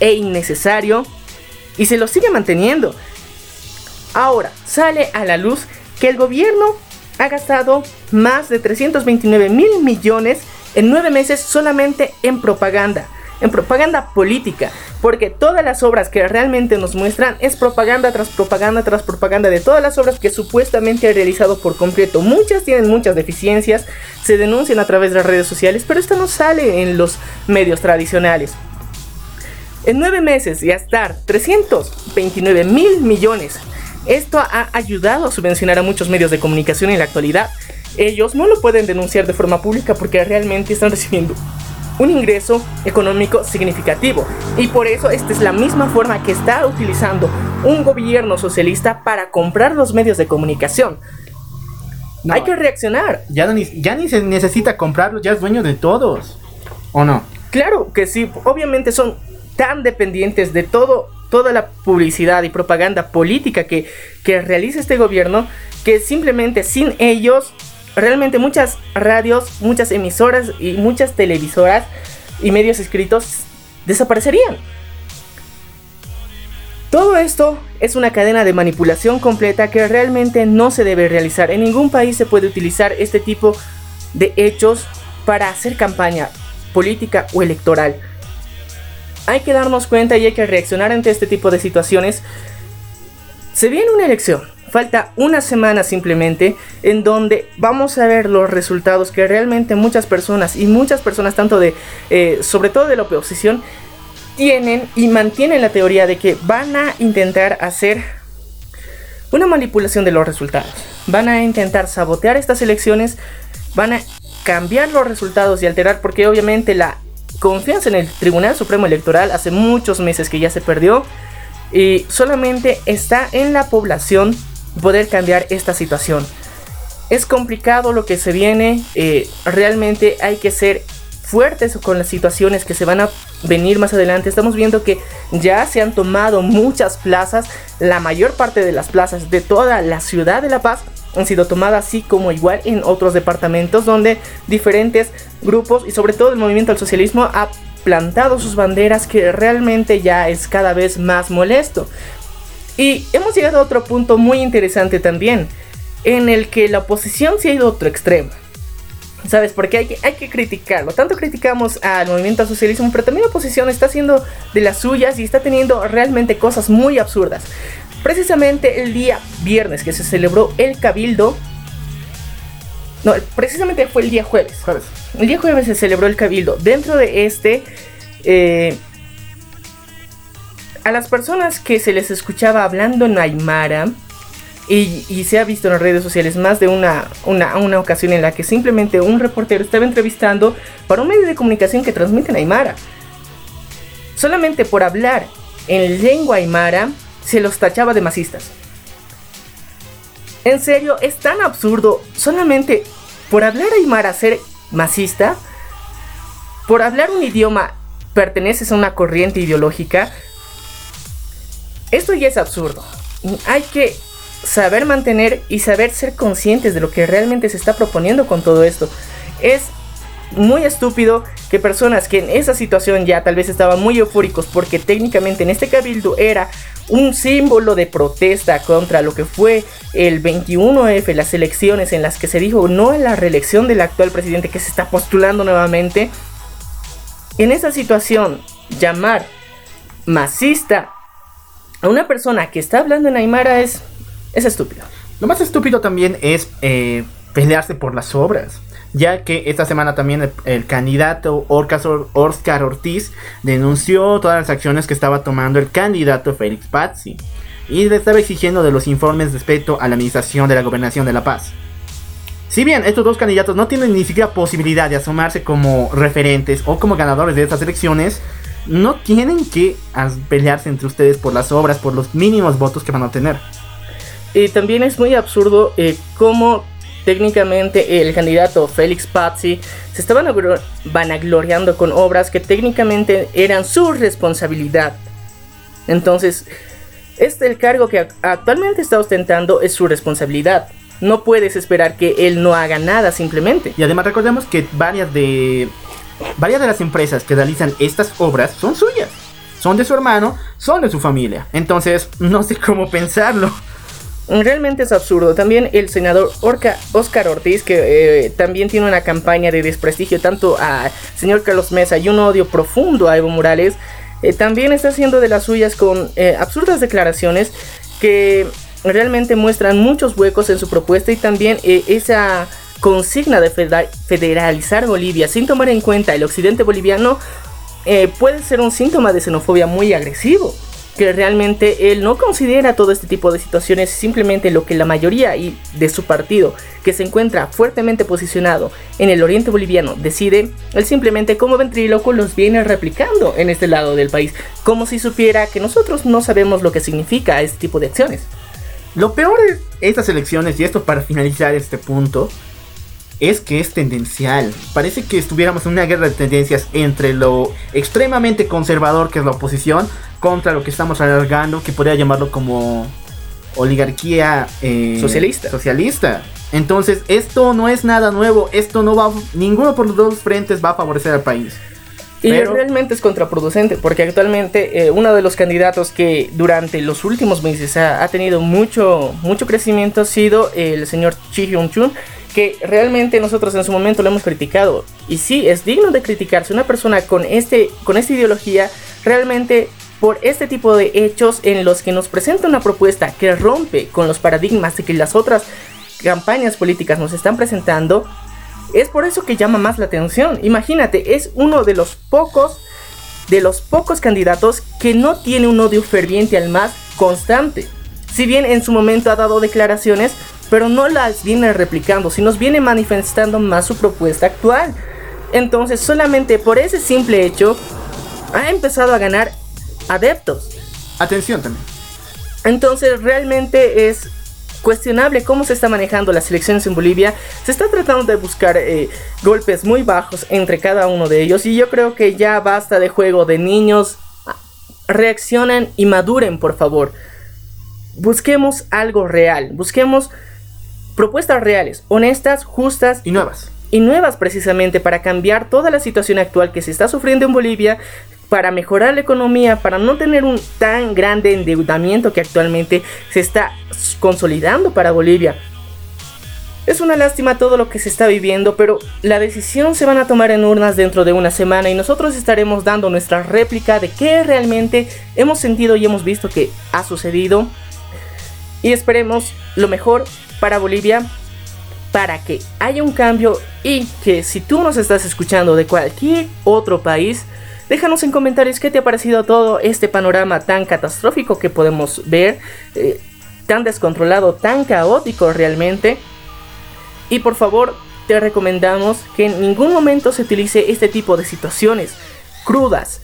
e innecesario y se lo sigue manteniendo. Ahora sale a la luz que el gobierno ha gastado más de 329 mil millones en nueve meses solamente en propaganda en propaganda política, porque todas las obras que realmente nos muestran es propaganda tras propaganda tras propaganda de todas las obras que supuestamente ha realizado por completo. Muchas tienen muchas deficiencias, se denuncian a través de las redes sociales, pero esto no sale en los medios tradicionales. En nueve meses gastar 329 mil millones. Esto ha ayudado a subvencionar a muchos medios de comunicación en la actualidad. Ellos no lo pueden denunciar de forma pública porque realmente están recibiendo un ingreso económico significativo. Y por eso esta es la misma forma que está utilizando un gobierno socialista para comprar los medios de comunicación. Hay que reaccionar. Ya, ni, ya ni se necesita comprarlo, ya es dueño de todos. ¿O no? Claro que sí, obviamente son tan dependientes de todo, toda la publicidad y propaganda política que, que realiza este gobierno, que simplemente sin ellos, realmente muchas radios, muchas emisoras y muchas televisoras y medios escritos desaparecerían. Todo esto es una cadena de manipulación completa que realmente no se debe realizar. En ningún país se puede utilizar este tipo de hechos para hacer campaña política o electoral. Hay que darnos cuenta y hay que reaccionar ante este tipo de situaciones. Se viene una elección, falta una semana simplemente en donde vamos a ver los resultados que realmente muchas personas y muchas personas tanto de eh, sobre todo de la oposición tienen y mantienen la teoría de que van a intentar hacer una manipulación de los resultados. Van a intentar sabotear estas elecciones, van a cambiar los resultados y alterar porque obviamente la confianza en el Tribunal Supremo Electoral hace muchos meses que ya se perdió y solamente está en la población poder cambiar esta situación. Es complicado lo que se viene, eh, realmente hay que ser fuertes con las situaciones que se van a venir más adelante. Estamos viendo que ya se han tomado muchas plazas, la mayor parte de las plazas de toda la ciudad de La Paz han sido tomadas así como igual en otros departamentos donde diferentes grupos y sobre todo el movimiento al socialismo ha plantado sus banderas que realmente ya es cada vez más molesto. Y hemos llegado a otro punto muy interesante también, en el que la oposición se ha ido a otro extremo. ¿Sabes? Porque hay que, hay que criticarlo. Tanto criticamos al movimiento al socialismo, pero también la oposición está haciendo de las suyas y está teniendo realmente cosas muy absurdas. Precisamente el día viernes que se celebró el cabildo. No, precisamente fue el día jueves. El día jueves se celebró el cabildo. Dentro de este... Eh, a las personas que se les escuchaba hablando en Aymara, y, se ha visto en las redes sociales más de una, una, ocasión en la que simplemente un reportero estaba entrevistando para un medio de comunicación que transmite en Aymara. Solamente por hablar en lengua Aymara se los tachaba de masistas. En serio, es tan absurdo solamente por hablar Aymara ser masista, por hablar un idioma perteneces a una corriente ideológica. Esto ya es absurdo. Hay que saber mantener y saber ser conscientes de lo que realmente se está proponiendo con todo esto. Es muy estúpido que personas que en esa situación ya tal vez estaban muy eufóricos porque técnicamente en este cabildo era un símbolo de protesta contra lo que fue el 21F, las elecciones en las que se dijo no a la reelección del actual presidente que se está postulando nuevamente. En esa situación, llamar masista a una persona que está hablando en Aymara es es estúpido. Lo más estúpido también es eh, pelearse por las obras. Ya que esta semana también el, candidato Oscar Ortiz denunció todas las acciones que estaba tomando el candidato Félix Pazzi. Y le estaba exigiendo de los informes respecto a la administración de la gobernación de La Paz. Si bien estos dos candidatos no tienen ni siquiera posibilidad de asomarse como referentes o como ganadores de estas elecciones, no tienen que pelearse entre ustedes por las obras, por los mínimos votos que van a obtener. Y también es muy absurdo eh, cómo técnicamente el candidato Félix Pazzi se estaba vanagloriando con obras que técnicamente eran su responsabilidad. Entonces, este el cargo que actualmente está ostentando es su responsabilidad. No puedes esperar que él no haga nada simplemente. Y además recordemos que varias de varias de las empresas que realizan estas obras son suyas. Son de su hermano, son de su familia. Entonces, no sé cómo pensarlo. Realmente es absurdo. También el senador Oscar Ortiz, que eh, también tiene una campaña de desprestigio tanto al señor Carlos Mesa y un odio profundo a Evo Morales, eh, también está haciendo de las suyas con eh, absurdas declaraciones que realmente muestran muchos huecos en su propuesta y también esa consigna de federalizar Bolivia sin tomar en cuenta el occidente boliviano puede ser un síntoma de xenofobia muy agresivo que realmente él no considera todo este tipo de situaciones simplemente lo que la mayoría y de su partido, que se encuentra fuertemente posicionado en el oriente boliviano, decide, él simplemente como ventríloco los viene replicando en este lado del país, como si supiera que nosotros no sabemos lo que significa este tipo de acciones. Lo peor de estas elecciones, y esto para finalizar este punto, es que es tendencial. Parece que estuviéramos en una guerra de tendencias entre lo extremadamente conservador que es la oposición contra lo que estamos alargando, que podría llamarlo como oligarquía eh, socialista. socialista. Entonces, esto no es nada nuevo, esto no va, ninguno por los dos frentes va a favorecer al país. Y realmente es contraproducente, porque actualmente eh, uno de los candidatos que durante los últimos meses ha, tenido mucho, mucho crecimiento ha sido el señor Chi Hyun-chun, que realmente nosotros en su momento lo hemos criticado. Y sí, es digno de criticarse. Una persona con, este, con esta ideología realmente por este tipo de hechos en los que nos presenta una propuesta que rompe con los paradigmas de que las otras campañas políticas nos están presentando, es por eso que llama más la atención. Imagínate, es uno de los pocos de los pocos candidatos que no tiene un odio ferviente al más constante. Si bien en su momento ha dado declaraciones, pero no las viene replicando, sino viene manifestando más su propuesta actual. Entonces, solamente por ese simple hecho, ha empezado a ganar adeptos. Atención también. Entonces, realmente es cuestionable cómo se está manejando las elecciones en Bolivia. Se está tratando de buscar eh, golpes muy bajos entre cada uno de ellos y yo creo que ya basta de juego de niños. Reaccionen y maduren, por favor. Busquemos algo real, busquemos propuestas reales, honestas, justas y nuevas. Y nuevas precisamente para cambiar toda la situación actual que se está sufriendo en Bolivia, para mejorar la economía, para no tener un tan grande endeudamiento que actualmente se está consolidando para Bolivia. Es una lástima todo lo que se está viviendo, pero la decisión se van a tomar en urnas dentro de una semana y nosotros estaremos dando nuestra réplica de qué realmente hemos sentido y hemos visto que ha sucedido. Y esperemos lo mejor para Bolivia, para que haya un cambio y que si tú nos estás escuchando de cualquier otro país, Déjanos en comentarios qué te ha parecido todo este panorama tan catastrófico que podemos ver, eh, tan descontrolado, tan caótico realmente. Y por favor, te recomendamos que en ningún momento se utilice este tipo de situaciones crudas,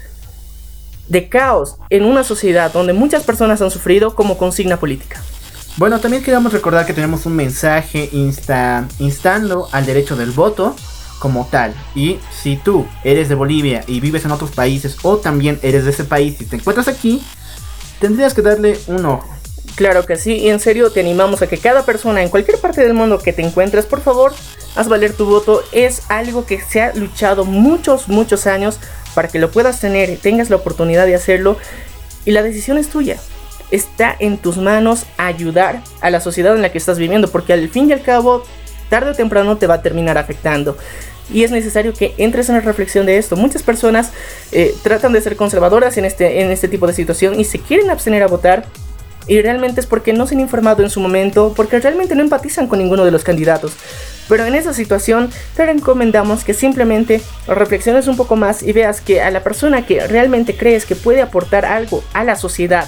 de caos en una sociedad donde muchas personas han sufrido como consigna política. Bueno, también queremos recordar que tenemos un mensaje insta, instando al derecho del voto como tal. Y si tú eres de Bolivia y vives en otros países o también eres de ese país y te encuentras aquí, tendrías que darle un ojo. Claro que sí, y en serio te animamos a que cada persona en cualquier parte del mundo que te encuentres, por favor, haz valer tu voto. Es algo que se ha luchado muchos, muchos años para que lo puedas tener tengas la oportunidad de hacerlo. Y la decisión es tuya. Está en tus manos ayudar a la sociedad en la que estás viviendo, porque al fin y al cabo, tarde o temprano te va a terminar afectando y es necesario que entres en la reflexión de esto. Muchas personas eh, tratan de ser conservadoras en este, en este tipo de situación y se quieren abstener a votar. Y realmente es porque no se han informado en su momento, porque realmente no empatizan con ninguno de los candidatos. Pero en esa situación te recomendamos que simplemente reflexiones un poco más y veas que a la persona que realmente crees que puede aportar algo a la sociedad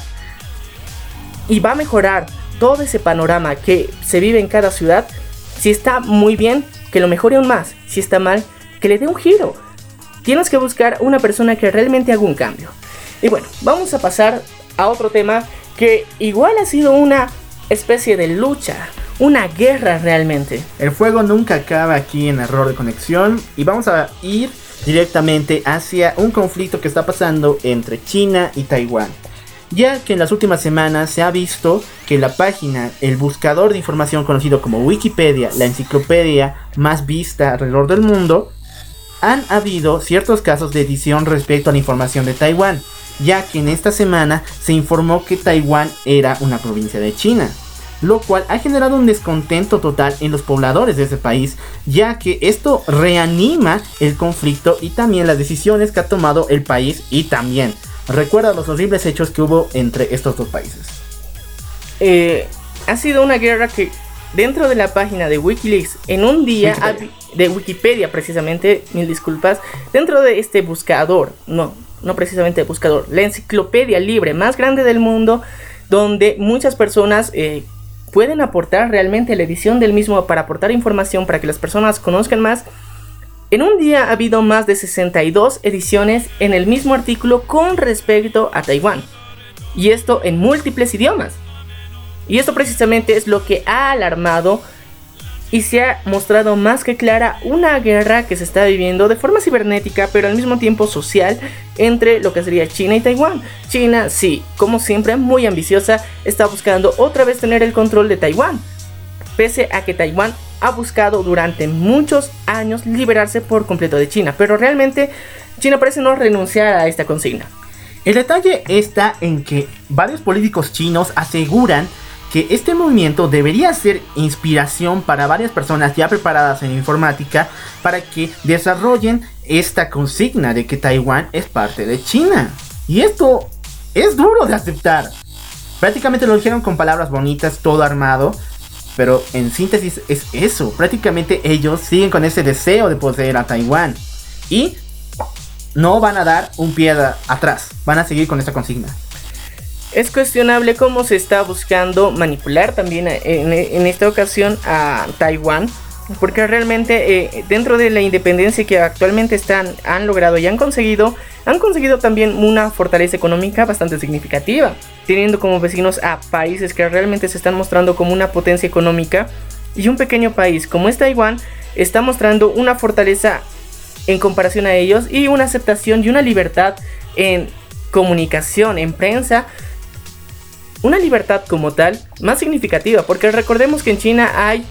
y va a mejorar todo ese panorama que se vive en cada ciudad, si está muy bien, que lo mejore aún más. Si está mal, que le dé un giro. Tienes que buscar una persona que realmente haga un cambio. Y bueno, vamos a pasar a otro tema que igual ha sido una especie de lucha, una guerra realmente. El fuego nunca acaba aquí en error de conexión y vamos a ir directamente hacia un conflicto que está pasando entre China y Taiwán ya que en las últimas semanas se ha visto que la página, el buscador de información conocido como Wikipedia, la enciclopedia más vista alrededor del mundo, han habido ciertos casos de edición respecto a la información de Taiwán, ya que en esta semana se informó que Taiwán era una provincia de China, lo cual ha generado un descontento total en los pobladores de ese país, ya que esto reanima el conflicto y también las decisiones que ha tomado el país y también recuerda los horribles hechos que hubo entre estos dos países. Eh, ha sido una guerra que dentro de la página de Wikileaks, en un día de Wikipedia precisamente, mil disculpas, dentro de este buscador, no, no precisamente buscador, la enciclopedia libre más grande del mundo, donde muchas personas eh, pueden aportar realmente la edición del mismo para aportar información para que las personas conozcan más en un día ha habido más de 62 ediciones en el mismo artículo con respecto a Taiwán. Y esto en múltiples idiomas. Y esto precisamente es lo que ha alarmado y se ha mostrado más que clara una guerra que se está viviendo de forma cibernética, pero al mismo tiempo social, entre lo que sería China y Taiwán. China, sí, como siempre, muy ambiciosa, está buscando otra vez tener el control de Taiwán, pese a que Taiwán ha buscado durante muchos años liberarse por completo de China, pero realmente China parece no renunciar a esta consigna. El detalle está en que varios políticos chinos aseguran que este movimiento debería ser inspiración para varias personas ya preparadas en informática para que desarrollen esta consigna de que Taiwán es parte de China. Y esto es duro de aceptar. Prácticamente lo dijeron con palabras bonitas, todo armado, pero en síntesis es eso. Prácticamente ellos siguen con ese deseo de poseer a Taiwán. Y no van a dar un pie atrás. Van a seguir con esta consigna. Es cuestionable cómo se está buscando manipular también en, esta ocasión a Taiwán. Porque realmente eh, dentro de la independencia que actualmente están, han logrado y han conseguido, han conseguido también una fortaleza económica bastante significativa. Teniendo como vecinos a países que realmente se están mostrando como una potencia económica. Y un pequeño país como es Taiwán está mostrando una fortaleza en comparación a ellos y una aceptación y una libertad en comunicación, en prensa, una libertad como tal más significativa, porque recordemos que en China hay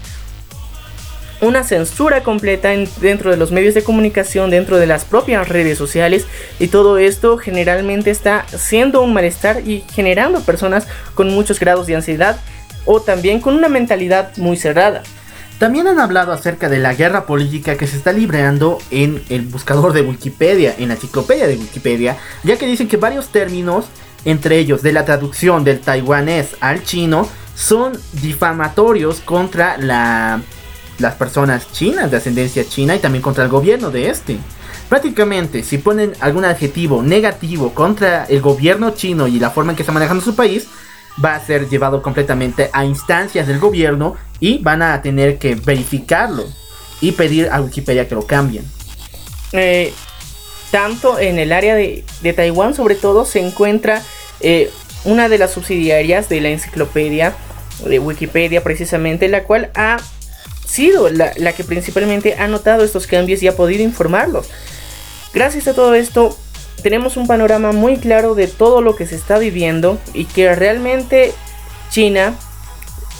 una censura completa dentro de los medios de comunicación, dentro de las propias redes sociales y todo esto generalmente está siendo un malestar y generando personas con muchos grados de ansiedad o también con una mentalidad muy cerrada. También han hablado acerca de la guerra política que se está librando en el buscador de Wikipedia, en la enciclopedia de Wikipedia, ya que dicen que varios términos entre ellos de la traducción del taiwanés al chino, son difamatorios contra las personas chinas de ascendencia china y también contra el gobierno de este. Prácticamente, si ponen algún adjetivo negativo contra el gobierno chino y la forma en que está manejando su país, va a ser llevado completamente a instancias del gobierno y van a tener que verificarlo y pedir a Wikipedia que lo cambien. Eh, tanto en el área de, de Taiwán, sobre todo, se encuentra eh, una de las subsidiarias de la enciclopedia de Wikipedia precisamente, la cual ha sido la, que principalmente ha notado estos cambios y ha podido informarlos. Gracias a todo esto, tenemos un panorama muy claro de todo lo que se está viviendo y que realmente China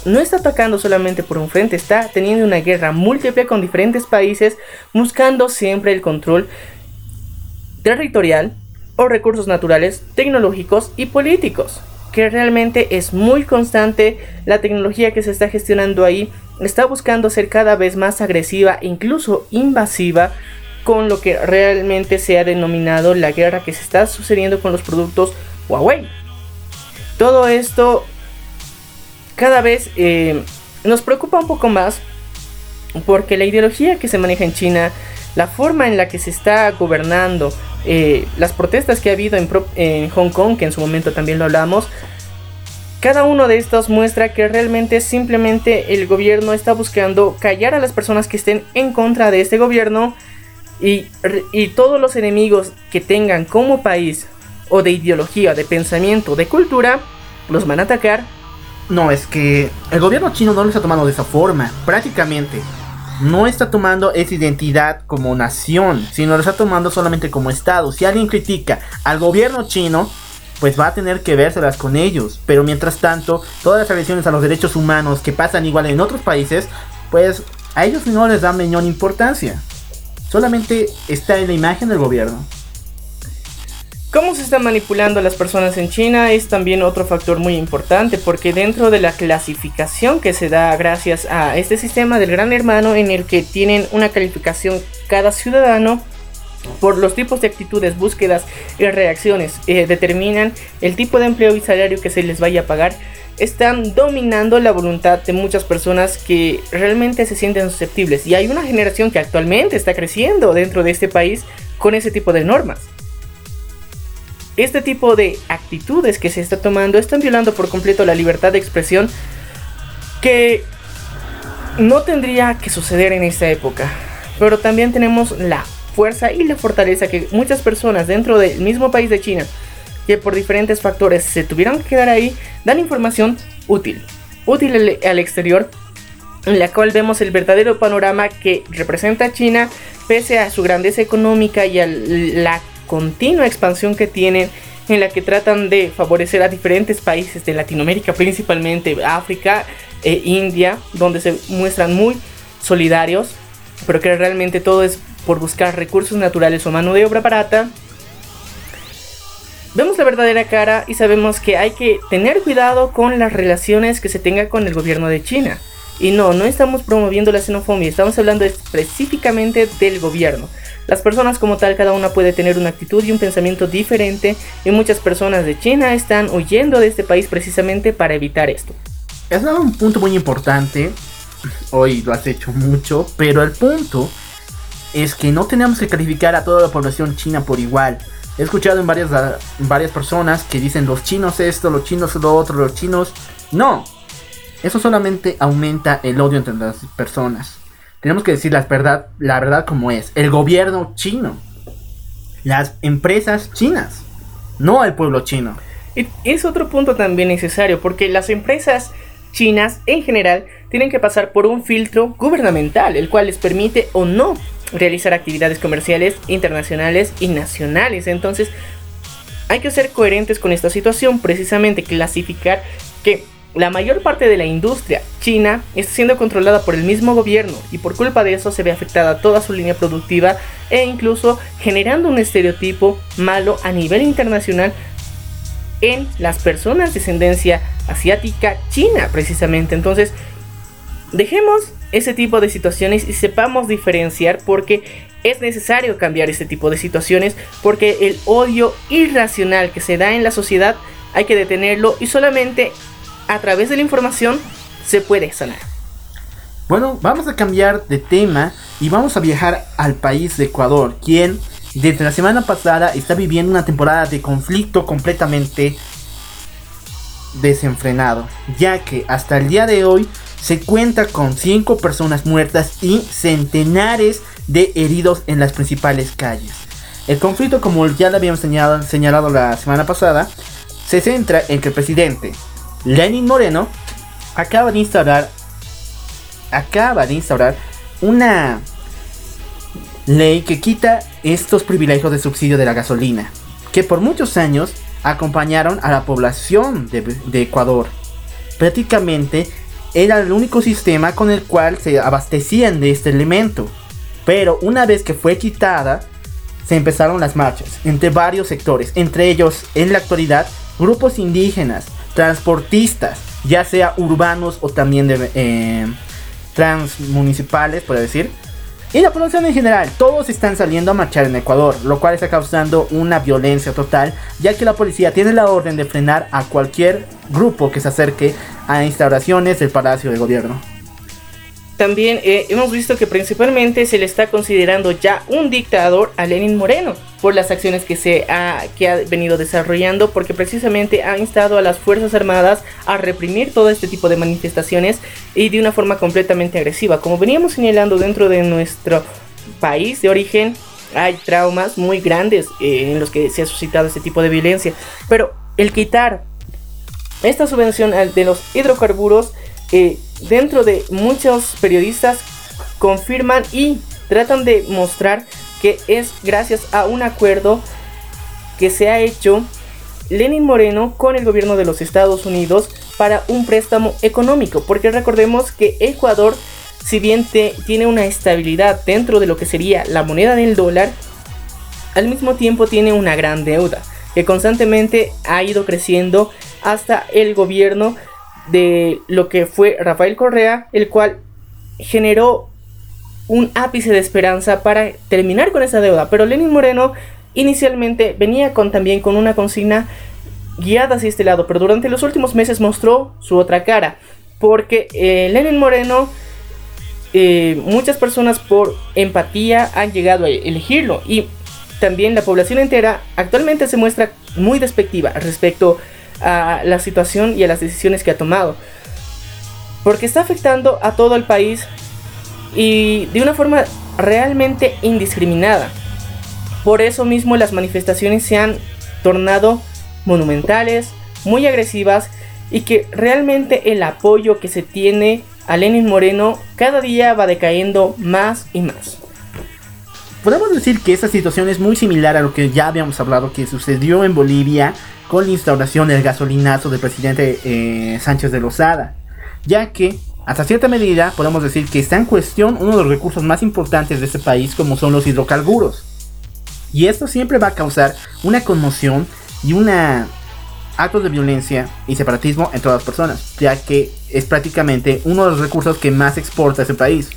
no está atacando solamente por un frente, está teniendo una guerra múltiple con diferentes países buscando siempre el control territorial o recursos naturales, tecnológicos y políticos, que realmente es muy constante la tecnología que se está gestionando ahí, está buscando ser cada vez más agresiva, incluso invasiva, con lo que realmente se ha denominado la guerra que se está sucediendo con los productos Huawei. Todo esto cada vez eh, nos preocupa un poco más porque la ideología que se maneja en China, la forma en la que se está gobernando, eh, las protestas que ha habido en, Hong Kong, que en su momento también lo hablamos, cada uno de estos muestra que realmente simplemente el gobierno está buscando callar a las personas que estén en contra de este gobierno y, y todos los enemigos que tengan como país o de ideología, de pensamiento, de cultura, los van a atacar. No, es que el gobierno chino no lo está tomando de esa forma, prácticamente no está tomando esa identidad como nación, sino lo está tomando solamente como Estado. Si alguien critica al gobierno chino, pues va a tener que vérselas con ellos. Pero mientras tanto, todas las agresiones a los derechos humanos que pasan igual en otros países, pues a ellos no les da menor importancia. Solamente está en la imagen del gobierno. Cómo se están manipulando a las personas en China es también otro factor muy importante porque dentro de la clasificación que se da gracias a este sistema del gran hermano en el que tienen una calificación cada ciudadano por los tipos de actitudes, búsquedas y reacciones eh, determinan el tipo de empleo y salario que se les vaya a pagar están dominando la voluntad de muchas personas que realmente se sienten susceptibles. Y hay una generación que actualmente está creciendo dentro de este país con ese tipo de normas este tipo de actitudes que se está tomando están violando por completo la libertad de expresión que no tendría que suceder en esta época. Pero también tenemos la fuerza y la fortaleza que muchas personas dentro del mismo país de China, que por diferentes factores se tuvieron que quedar ahí, dan información útil. útil al exterior en la cual vemos el verdadero panorama que representa China pese a su grandeza económica y a la continua expansión que tienen en la que tratan de favorecer a diferentes países de Latinoamérica, principalmente África e India, donde se muestran muy solidarios, pero que realmente todo es por buscar recursos naturales o mano de obra barata. Vemos la verdadera cara y sabemos que hay que tener cuidado con las relaciones que se tenga con el gobierno de China. Y no, no estamos promoviendo la xenofobia, estamos hablando específicamente del gobierno. Las personas como tal, cada una puede tener una actitud y un pensamiento diferente y muchas personas de China están huyendo de este país precisamente para evitar esto. Es un punto muy importante, hoy lo has hecho mucho, pero el punto es que no tenemos que calificar a toda la población china por igual. He escuchado en varias, varias personas que dicen los chinos esto, los chinos lo otro, los chinos... No, eso solamente aumenta el odio entre las personas. Tenemos que decir la verdad, la verdad como es. El gobierno chino. Las empresas chinas. No el pueblo chino. Es otro punto también necesario porque las empresas chinas en general tienen que pasar por un filtro gubernamental, el cual les permite o no realizar actividades comerciales internacionales y nacionales. Entonces, hay que ser coherentes con esta situación, precisamente clasificar que la mayor parte de la industria china está siendo controlada por el mismo gobierno y por culpa de eso se ve afectada toda su línea productiva e incluso generando un estereotipo malo a nivel internacional en las personas de ascendencia asiática china precisamente. Entonces, dejemos ese tipo de situaciones y sepamos diferenciar porque es necesario cambiar este tipo de situaciones porque el odio irracional que se da en la sociedad hay que detenerlo y solamente a través de la información se puede sanar. Bueno, vamos a cambiar de tema y vamos a viajar al país de Ecuador, quien desde la semana pasada está viviendo una temporada de conflicto completamente desenfrenado, ya que hasta el día de hoy se cuenta con 5 personas muertas y centenares de heridos en las principales calles. El conflicto, como ya lo habíamos señalado, señalado la semana pasada, se centra en que el presidente Lenin Moreno acaba de instaurar acaba de instaurar una ley que quita estos privilegios de subsidio de la gasolina que por muchos años acompañaron a la población de, de Ecuador. Prácticamente era el único sistema con el cual se abastecían de este elemento. Pero una vez que fue quitada, se empezaron las marchas entre varios sectores, entre ellos en la actualidad grupos indígenas, transportistas, ya sea urbanos o también de eh, transmunicipales, por decir. Y la población en general, todos están saliendo a marchar en Ecuador, lo cual está causando una violencia total, ya que la policía tiene la orden de frenar a cualquier grupo que se acerque a instauraciones del Palacio de Gobierno. También eh, hemos visto que principalmente se le está considerando ya un dictador a Lenin Moreno por las acciones que se ha, que ha venido desarrollando, porque precisamente ha instado a las Fuerzas Armadas a reprimir todo este tipo de manifestaciones y de una forma completamente agresiva. Como veníamos señalando dentro de nuestro país de origen, hay traumas muy grandes eh, en los que se ha suscitado este tipo de violencia, pero el quitar esta subvención de los hidrocarburos eh, dentro de muchos periodistas confirman y tratan de mostrar que es gracias a un acuerdo que se ha hecho Lenin Moreno con el gobierno de los Estados Unidos para un préstamo económico, porque recordemos que Ecuador, si bien tiene una estabilidad dentro de lo que sería la moneda del dólar, al mismo tiempo tiene una gran deuda que constantemente ha ido creciendo hasta el gobierno de lo que fue Rafael Correa, el cual generó un ápice de esperanza para terminar con esa deuda. Pero Lenin Moreno inicialmente venía con también con una consigna guiada hacia este lado, pero durante los últimos meses mostró su otra cara, porque eh, Lenin Moreno, eh, muchas personas por empatía han llegado a elegirlo y también la población entera actualmente se muestra muy despectiva respecto a a la situación y a las decisiones que ha tomado. Porque está afectando a todo el país y de una forma realmente indiscriminada. Por eso mismo las manifestaciones se han tornado monumentales, muy agresivas y que realmente el apoyo que se tiene a Lenin Moreno cada día va decayendo más y más. Podemos decir que esta situación es muy similar a lo que ya habíamos hablado que sucedió en Bolivia con la instauración del gasolinazo del presidente eh, Sánchez de Lozada, ya que hasta cierta medida podemos decir que está en cuestión uno de los recursos más importantes de este país como son los hidrocarburos. Y esto siempre va a causar una conmoción y una actos de violencia y separatismo en todas las personas, ya que es prácticamente uno de los recursos que más exporta ese país.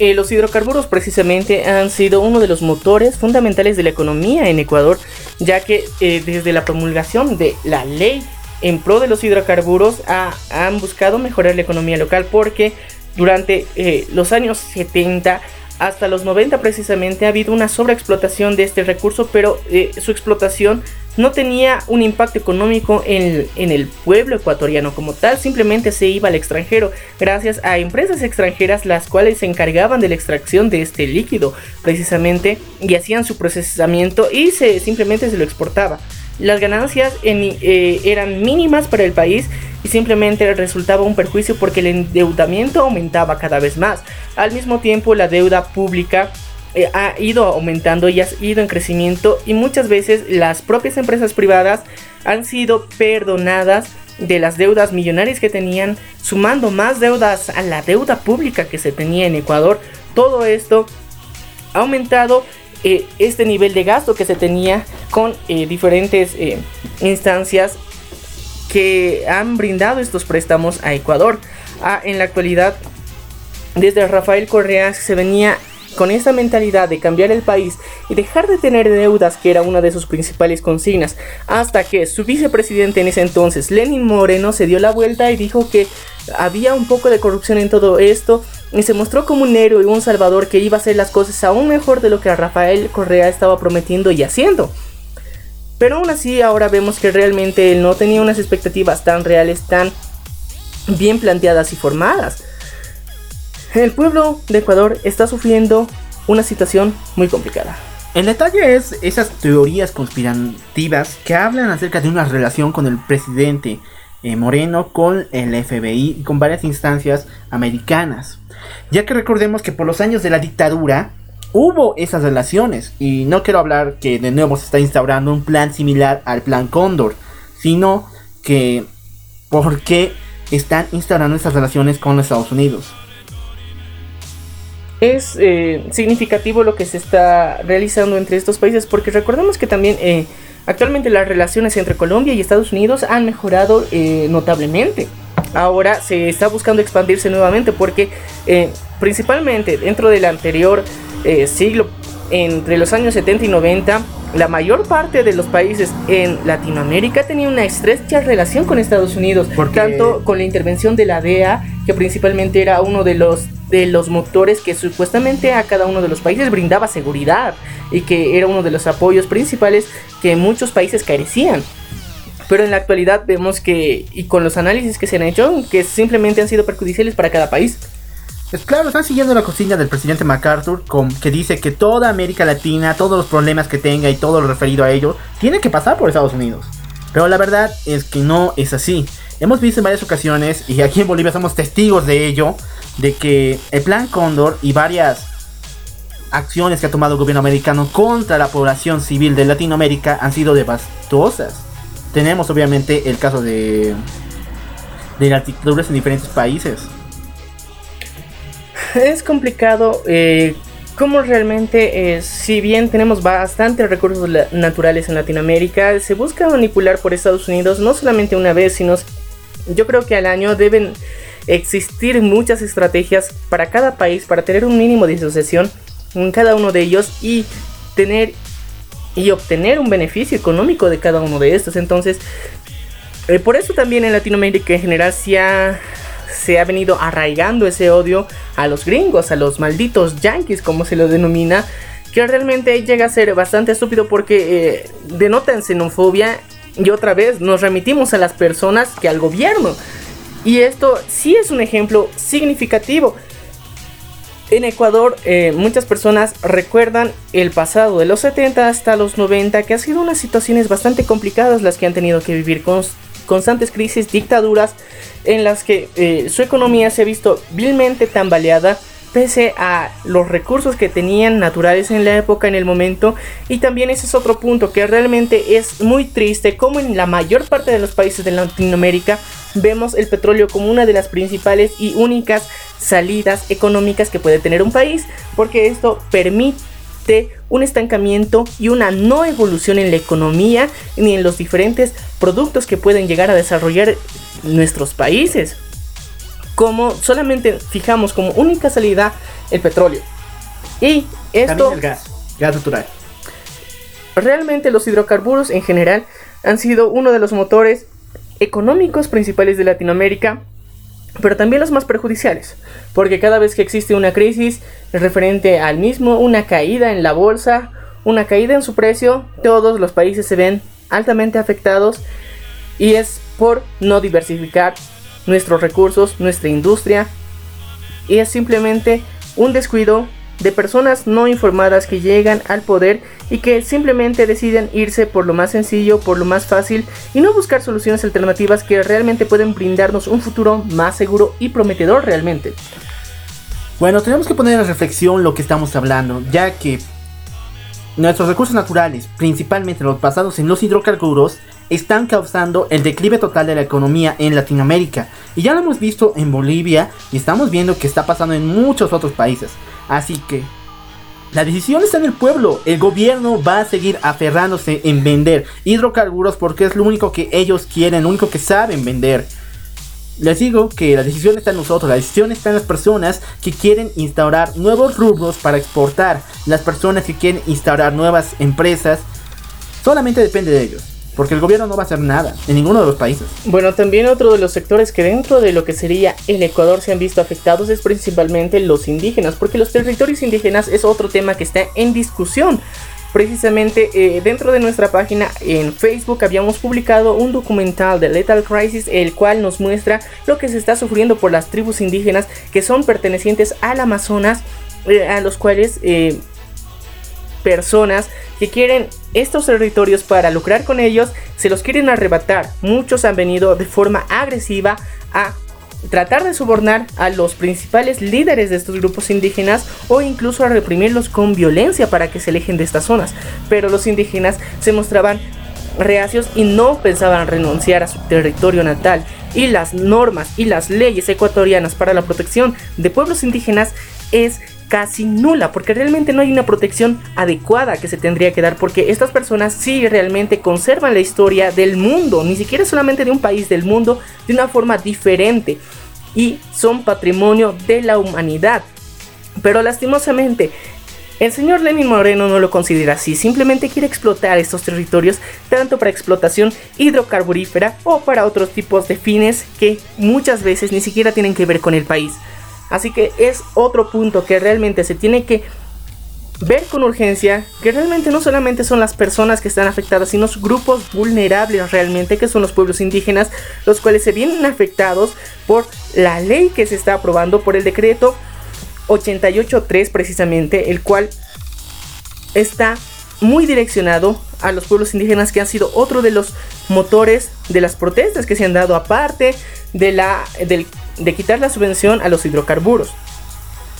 Eh, los hidrocarburos precisamente han sido uno de los motores fundamentales de la economía en Ecuador, ya que eh, desde la promulgación de la ley en pro de los hidrocarburos han buscado mejorar la economía local porque durante eh, los años 70 hasta los 90 precisamente ha habido una sobreexplotación de este recurso, pero su explotación no tenía un impacto económico en, el pueblo ecuatoriano como tal, simplemente se iba al extranjero gracias a empresas extranjeras las cuales se encargaban de la extracción de este líquido precisamente y hacían su procesamiento y se, simplemente se lo exportaba. Las ganancias eh, eran mínimas para el país y simplemente resultaba un perjuicio porque el endeudamiento aumentaba cada vez más. Al mismo tiempo la deuda pública eh, ha ido aumentando y ha ido en crecimiento y muchas veces las propias empresas privadas han sido perdonadas de las deudas millonarias que tenían, sumando más deudas a la deuda pública que se tenía en Ecuador. Todo esto ha aumentado eh, este nivel de gasto que se tenía con eh, diferentes instancias que han brindado estos préstamos a Ecuador. Ah, en la actualidad, desde Rafael Correa se venía con esa mentalidad de cambiar el país y dejar de tener deudas, que era una de sus principales consignas, hasta que su vicepresidente en ese entonces, Lenin Moreno, se dio la vuelta y dijo que había un poco de corrupción en todo esto y se mostró como un héroe y un salvador que iba a hacer las cosas aún mejor de lo que Rafael Correa estaba prometiendo y haciendo. Pero aún así ahora vemos que realmente él no tenía unas expectativas tan reales, tan bien planteadas y formadas. El pueblo de Ecuador está sufriendo una situación muy complicada. El detalle es esas teorías conspirativas que hablan acerca de una relación con el presidente eh, Moreno, con el FBI y con varias instancias americanas. Ya que recordemos que por los años de la dictadura hubo esas relaciones y no quiero hablar que de nuevo se está instaurando un plan similar al plan Cóndor, sino que por qué están instaurando esas relaciones con los Estados Unidos. Es eh, significativo lo que se está realizando entre estos países porque recordemos que también eh, Actualmente las relaciones entre Colombia y Estados Unidos han mejorado eh, notablemente. Ahora se está buscando expandirse nuevamente porque principalmente dentro del anterior siglo, entre los años 70 y 90, la mayor parte de los países en Latinoamérica tenía una estrecha relación con Estados Unidos, por tanto con la intervención de la DEA, que principalmente era uno de los de los motores que supuestamente a cada uno de los países brindaba seguridad y que era uno de los apoyos principales que muchos países carecían. Pero en la actualidad vemos que, y con los análisis que se han hecho, que simplemente han sido perjudiciales para cada país. Es claro, están siguiendo la cocina del presidente MacArthur, con, que dice que toda América Latina, todos los problemas que tenga y todo lo referido a ello, tiene que pasar por Estados Unidos. Pero la verdad es que no es así. Hemos visto en varias ocasiones, y aquí en Bolivia somos testigos de ello, de que el plan Cóndor y varias acciones que ha tomado el gobierno americano contra la población civil de Latinoamérica han sido devastosas. Tenemos obviamente el caso de de las en diferentes países. Es complicado eh, como realmente, eh, si bien tenemos bastantes recursos naturales en Latinoamérica, se busca manipular por Estados Unidos no solamente una vez, sino yo creo que al año deben existir muchas estrategias para cada país para tener un mínimo de asociación en cada uno de ellos y tener y obtener un beneficio económico de cada uno de estos. Entonces, eh, por eso también en Latinoamérica en general se ha, se ha venido arraigando ese odio a los gringos, a los malditos yankees, como se lo denomina, que realmente llega a ser bastante estúpido porque eh, denotan xenofobia y otra vez nos remitimos a las personas que al gobierno. Y esto sí es un ejemplo significativo. En Ecuador eh, muchas personas recuerdan el pasado de los 70 hasta los 90 que ha sido unas situaciones bastante complicadas las que han tenido que vivir constantes crisis, dictaduras, en las que eh, su economía se ha visto vilmente tambaleada pese a los recursos que tenían naturales en la época, en el momento. Y también ese es otro punto que realmente es muy triste, como en la mayor parte de los países de Latinoamérica vemos el petróleo como una de las principales y únicas salidas económicas que puede tener un país, porque esto permite un estancamiento y una no evolución en la economía ni en los diferentes productos que pueden llegar a desarrollar nuestros países como solamente fijamos como única salida el petróleo. Y esto... el gas, gas natural. Realmente los hidrocarburos en general han sido uno de los motores económicos principales de Latinoamérica, pero también los más perjudiciales, porque cada vez que existe una crisis referente al mismo, una caída en la bolsa, una caída en su precio, todos los países se ven altamente afectados y es por no diversificar nuestros recursos, nuestra industria. Y es simplemente un descuido de personas no informadas que llegan al poder y que simplemente deciden irse por lo más sencillo, por lo más fácil y no buscar soluciones alternativas que realmente pueden brindarnos un futuro más seguro y prometedor realmente. Bueno, tenemos que poner en reflexión lo que estamos hablando, ya que nuestros recursos naturales, principalmente los basados en los hidrocarburos, están causando el declive total de la economía en Latinoamérica. Y ya lo hemos visto en Bolivia y estamos viendo que está pasando en muchos otros países. Así que la decisión está en el pueblo. El gobierno va a seguir aferrándose en vender hidrocarburos porque es lo único que ellos quieren, lo único que saben vender. Les digo que la decisión está en nosotros, la decisión está en las personas que quieren instaurar nuevos rubros para exportar, las personas que quieren instaurar nuevas empresas, solamente depende de ellos. Porque el gobierno no va a hacer nada en ninguno de los países. Bueno, también otro de los sectores que dentro de lo que sería el Ecuador se han visto afectados es principalmente los indígenas, porque los territorios indígenas es otro tema que está en discusión. Precisamente eh, dentro de nuestra página en Facebook habíamos publicado un documental de Lethal Crisis, el cual nos muestra lo que se está sufriendo por las tribus indígenas que son pertenecientes al Amazonas, eh, a los cuales eh, personas que quieren estos territorios para lucrar con ellos, se los quieren arrebatar. Muchos han venido de forma agresiva a tratar de sobornar a los principales líderes de estos grupos indígenas o incluso a reprimirlos con violencia para que se alejen de estas zonas. Pero los indígenas se mostraban reacios y no pensaban renunciar a su territorio natal. Y las normas y las leyes ecuatorianas para la protección de pueblos indígenas es casi nula, porque realmente no hay una protección adecuada que se tendría que dar, porque estas personas sí realmente conservan la historia del mundo, ni siquiera solamente de un país del mundo, de una forma diferente, y son patrimonio de la humanidad. Pero lastimosamente, el señor Lenin Moreno no lo considera así, simplemente quiere explotar estos territorios tanto para explotación hidrocarburífera o para otros tipos de fines que muchas veces ni siquiera tienen que ver con el país. Así que es otro punto que realmente se tiene que ver con urgencia que realmente no solamente son las personas que están afectadas, sino grupos vulnerables realmente, que son los pueblos indígenas, los cuales se vienen afectados por la ley que se está aprobando, por el decreto 88.3 precisamente, el cual está muy direccionado a los pueblos indígenas que han sido otro de los motores de las protestas que se han dado aparte de la del de quitar la subvención a los hidrocarburos.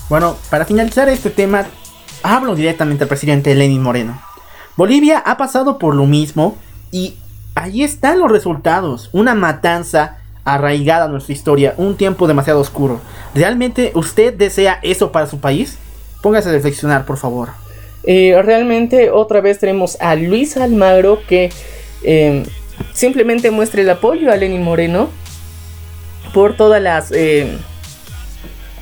Bueno, para finalizar este tema, hablo directamente al presidente Lenin Moreno. Bolivia ha pasado por lo mismo y ahí están los resultados. Una matanza arraigada a nuestra historia, un tiempo demasiado oscuro. ¿Realmente usted desea eso para su país? Póngase a reflexionar, por favor. Eh, realmente otra vez tenemos a Luis Almagro que eh, simplemente muestra el apoyo a Lenin Moreno por todas las eh,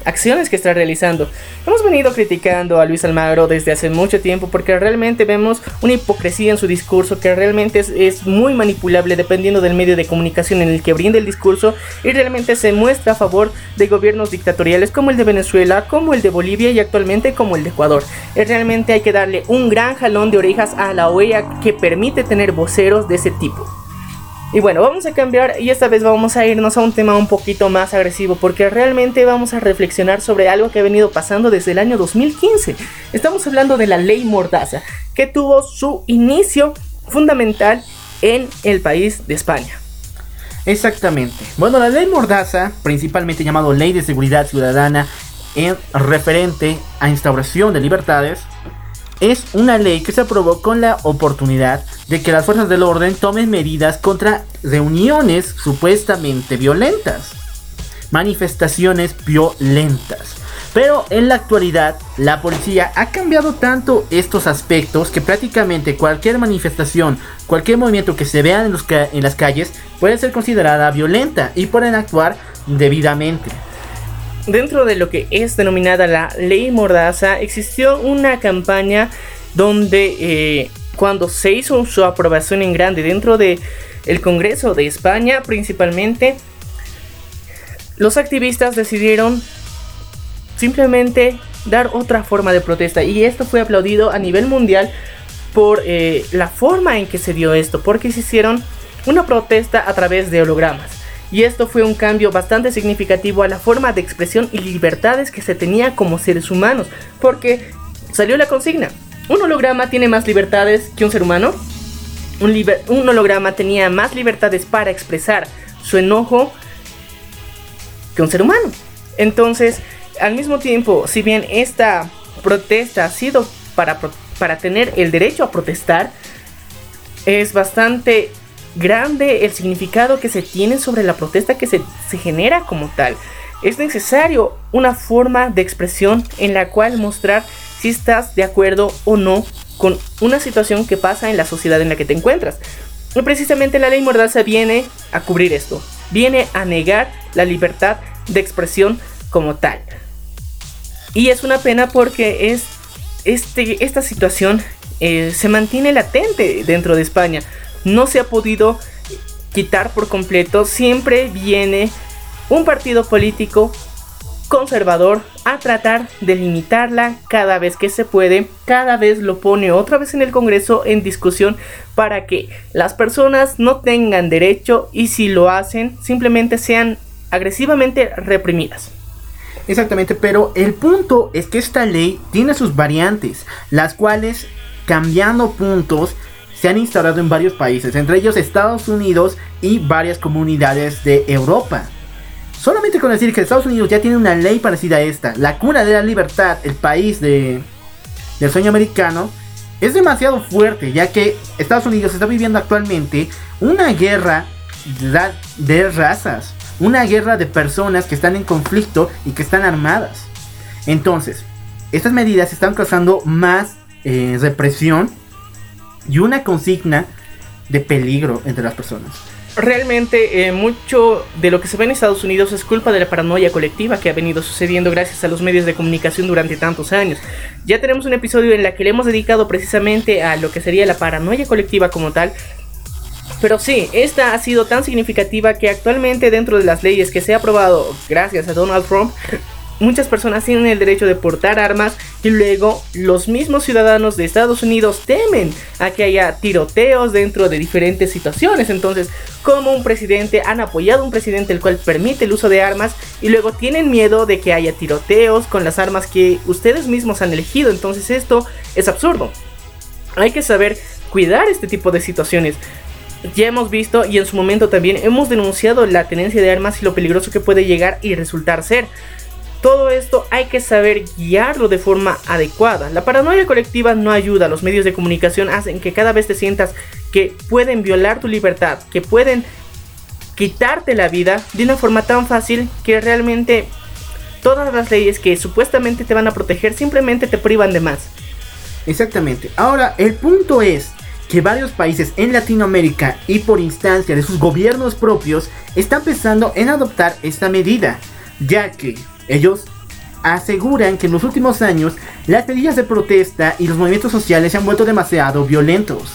acciones que está realizando. Hemos venido criticando a Luis Almagro desde hace mucho tiempo porque realmente vemos una hipocresía en su discurso que realmente es, muy manipulable dependiendo del medio de comunicación en el que brinda el discurso y realmente se muestra a favor de gobiernos dictatoriales como el de Venezuela, como el de Bolivia y actualmente como el de Ecuador. realmente hay que darle un gran jalón de orejas a la OEA que permite tener voceros de ese tipo. Y bueno, vamos a cambiar y esta vez vamos a irnos a un tema un poquito más agresivo porque realmente vamos a reflexionar sobre algo que ha venido pasando desde el año 2015. Estamos hablando de la ley Mordaza, que tuvo su inicio fundamental en el país de España. Exactamente. Bueno, la ley Mordaza, principalmente llamado Ley de Seguridad Ciudadana, en referente a instauración de libertades, es una ley que se aprobó con la oportunidad de que las fuerzas del orden tomen medidas contra reuniones supuestamente violentas, manifestaciones violentas. Pero en la actualidad, la policía ha cambiado tanto estos aspectos que prácticamente cualquier manifestación, cualquier movimiento que se vea en, las calles puede ser considerada violenta y pueden actuar debidamente. Dentro de lo que es denominada la ley Mordaza, existió una campaña donde eh, cuando se hizo su aprobación en grande dentro de el Congreso de España, principalmente, los activistas decidieron simplemente dar otra forma de protesta. Y esto fue aplaudido a nivel mundial por eh, la forma en que se dio esto, porque se hicieron una protesta a través de hologramas. Y esto fue un cambio bastante significativo a la forma de expresión y libertades que se tenía como seres humanos, porque salió la consigna. ¿Un holograma tiene más libertades que un ser humano? Un, holograma tenía más libertades para expresar su enojo que un ser humano. Entonces, al mismo tiempo, si bien esta protesta ha sido para, para tener el derecho a protestar, es bastante grande el significado que se tiene sobre la protesta que se, se, genera como tal. Es necesario una forma de expresión en la cual mostrar si estás de acuerdo o no con una situación que pasa en la sociedad en la que te encuentras. Y precisamente la ley Mordaza viene a cubrir esto, viene a negar la libertad de expresión como tal. Y es una pena porque es, este, esta situación eh, se mantiene latente dentro de España. No se ha podido quitar por completo. Siempre viene un partido político conservador a tratar de limitarla cada vez que se puede, cada vez lo pone otra vez en el Congreso en discusión para que las personas no tengan derecho y si lo hacen simplemente sean agresivamente reprimidas. Exactamente, pero el punto es que esta ley tiene sus variantes, las cuales, cambiando puntos, se han instalado en varios países, entre ellos Estados Unidos y varias comunidades de Europa. Solamente con decir que Estados Unidos ya tiene una ley parecida a esta, la cuna de la libertad, el país de, del sueño americano, es demasiado fuerte, ya que Estados Unidos está viviendo actualmente una guerra de razas una guerra de personas que están en conflicto y que están armadas. Entonces, estas medidas están causando más eh, represión y una consigna de peligro entre las personas. Realmente eh, mucho de lo que se ve en Estados Unidos es culpa de la paranoia colectiva que ha venido sucediendo gracias a los medios de comunicación durante tantos años. Ya tenemos un episodio en el que le hemos dedicado precisamente a lo que sería la paranoia colectiva como tal, pero sí, esta ha sido tan significativa que actualmente dentro de las leyes que se ha aprobado gracias a Donald Trump, muchas personas tienen el derecho de portar armas y luego los mismos ciudadanos de Estados Unidos temen a que haya tiroteos dentro de diferentes situaciones. Entonces, como un presidente han apoyado a un presidente el cual permite el uso de armas y luego tienen miedo de que haya tiroteos con las armas que ustedes mismos han elegido. Entonces, esto es absurdo. Hay que saber cuidar este tipo de situaciones ya hemos visto y en su momento también hemos denunciado la tenencia de armas y lo peligroso que puede llegar y resultar ser. Todo esto hay que saber guiarlo de forma adecuada. La paranoia colectiva no ayuda, los medios de comunicación hacen que cada vez te sientas que pueden violar tu libertad, que pueden quitarte la vida de una forma tan fácil que realmente todas las leyes que supuestamente te van a proteger simplemente te privan de más. Exactamente. Ahora, el punto es, que varios países en Latinoamérica y por instancia de sus gobiernos propios están pensando en adoptar esta medida, ya que ellos aseguran que en los últimos años las medidas de protesta y los movimientos sociales se han vuelto demasiado violentos.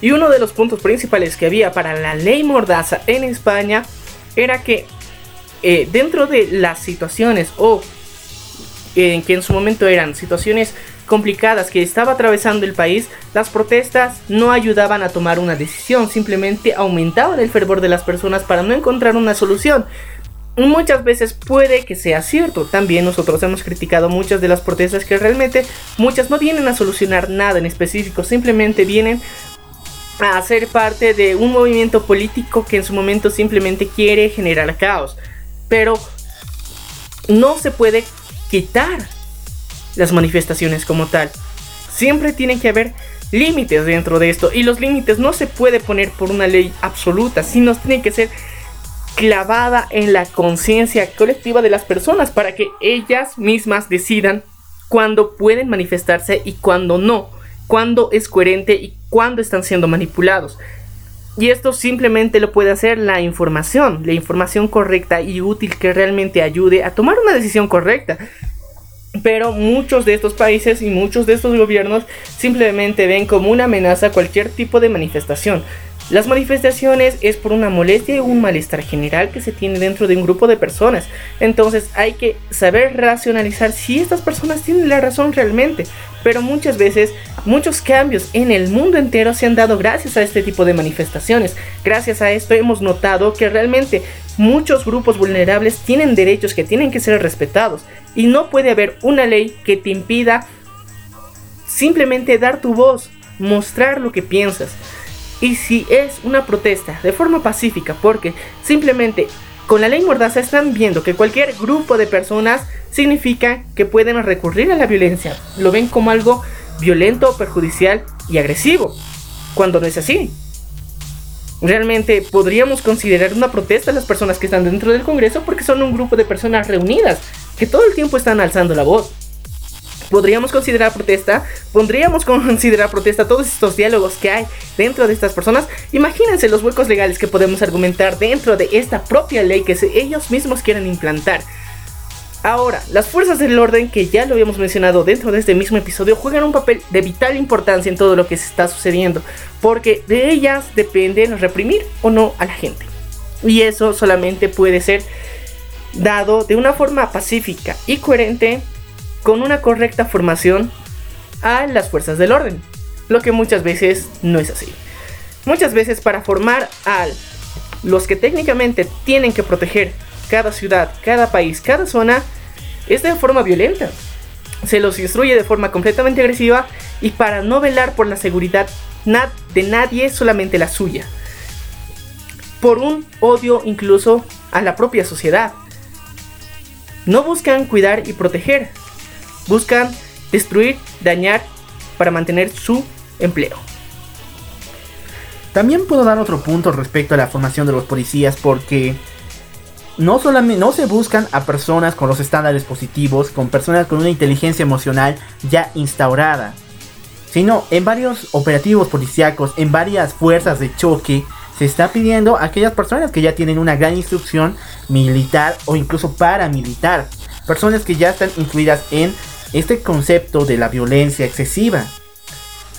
Y uno de los puntos principales que había para la ley Mordaza en España era que eh, dentro de las situaciones o en que en su momento eran situaciones complicadas que estaba atravesando el país, las protestas no ayudaban a tomar una decisión, simplemente aumentaban el fervor de las personas para no encontrar una solución. Muchas veces puede que sea cierto, también nosotros hemos criticado muchas de las protestas que realmente muchas no vienen a solucionar nada en específico, simplemente vienen a ser parte de un movimiento político que en su momento simplemente quiere generar caos. Pero no se puede quitar las manifestaciones como tal. Siempre tiene que haber límites dentro de esto. Y los límites no se puede poner por una ley absoluta, sino tiene que ser clavada en la conciencia colectiva de las personas para que ellas mismas decidan cuándo pueden manifestarse y cuándo no, cuándo es coherente y cuándo están siendo manipulados. Y esto simplemente lo puede hacer la información, la información correcta y útil que realmente ayude a tomar una decisión correcta. Pero muchos de estos países y muchos de estos gobiernos simplemente ven como una amenaza cualquier tipo de manifestación. Las manifestaciones es por una molestia y un malestar general que se tiene dentro de un grupo de personas. Entonces hay que saber racionalizar si estas personas tienen la razón realmente. Pero muchas veces muchos cambios en el mundo entero se han dado gracias a este tipo de manifestaciones. Gracias a esto hemos notado que realmente muchos grupos vulnerables tienen derechos que tienen que ser respetados. Y no puede haber una ley que te impida simplemente dar tu voz, mostrar lo que piensas. Y si es una protesta de forma pacífica, porque simplemente con la ley Mordaza están viendo que cualquier grupo de personas significa que pueden recurrir a la violencia. Lo ven como algo violento, perjudicial y agresivo, cuando no es así. Realmente podríamos considerar una protesta a las personas que están dentro del Congreso porque son un grupo de personas reunidas que todo el tiempo están alzando la voz podríamos considerar protesta, pondríamos <laughs> considerar protesta todos estos diálogos que hay dentro de estas personas. Imagínense los huecos legales que podemos argumentar dentro de esta propia ley que ellos mismos quieren implantar. Ahora, las fuerzas del orden, que ya lo habíamos mencionado dentro de este mismo episodio, juegan un papel de vital importancia en todo lo que se está sucediendo, porque de ellas depende reprimir o no a la gente. Y eso solamente puede ser dado de una forma pacífica y coherente con una correcta formación a las fuerzas del orden, lo que muchas veces no es así. Muchas veces para formar a los que técnicamente tienen que proteger cada ciudad, cada país, cada zona, es de forma violenta. Se los instruye de forma completamente agresiva y para no velar por la seguridad de nadie, solamente la suya. Por un odio incluso a la propia sociedad. No buscan cuidar y proteger, buscan destruir, dañar para mantener su empleo. También puedo dar otro punto respecto a la formación de los policías porque no solamente no se buscan a personas con los estándares positivos, con personas con una inteligencia emocional ya instaurada, sino en varios operativos policíacos, en varias fuerzas de choque, se está pidiendo a aquellas personas que ya tienen una gran instrucción militar o incluso paramilitar, personas que ya están incluidas en este concepto de la violencia excesiva.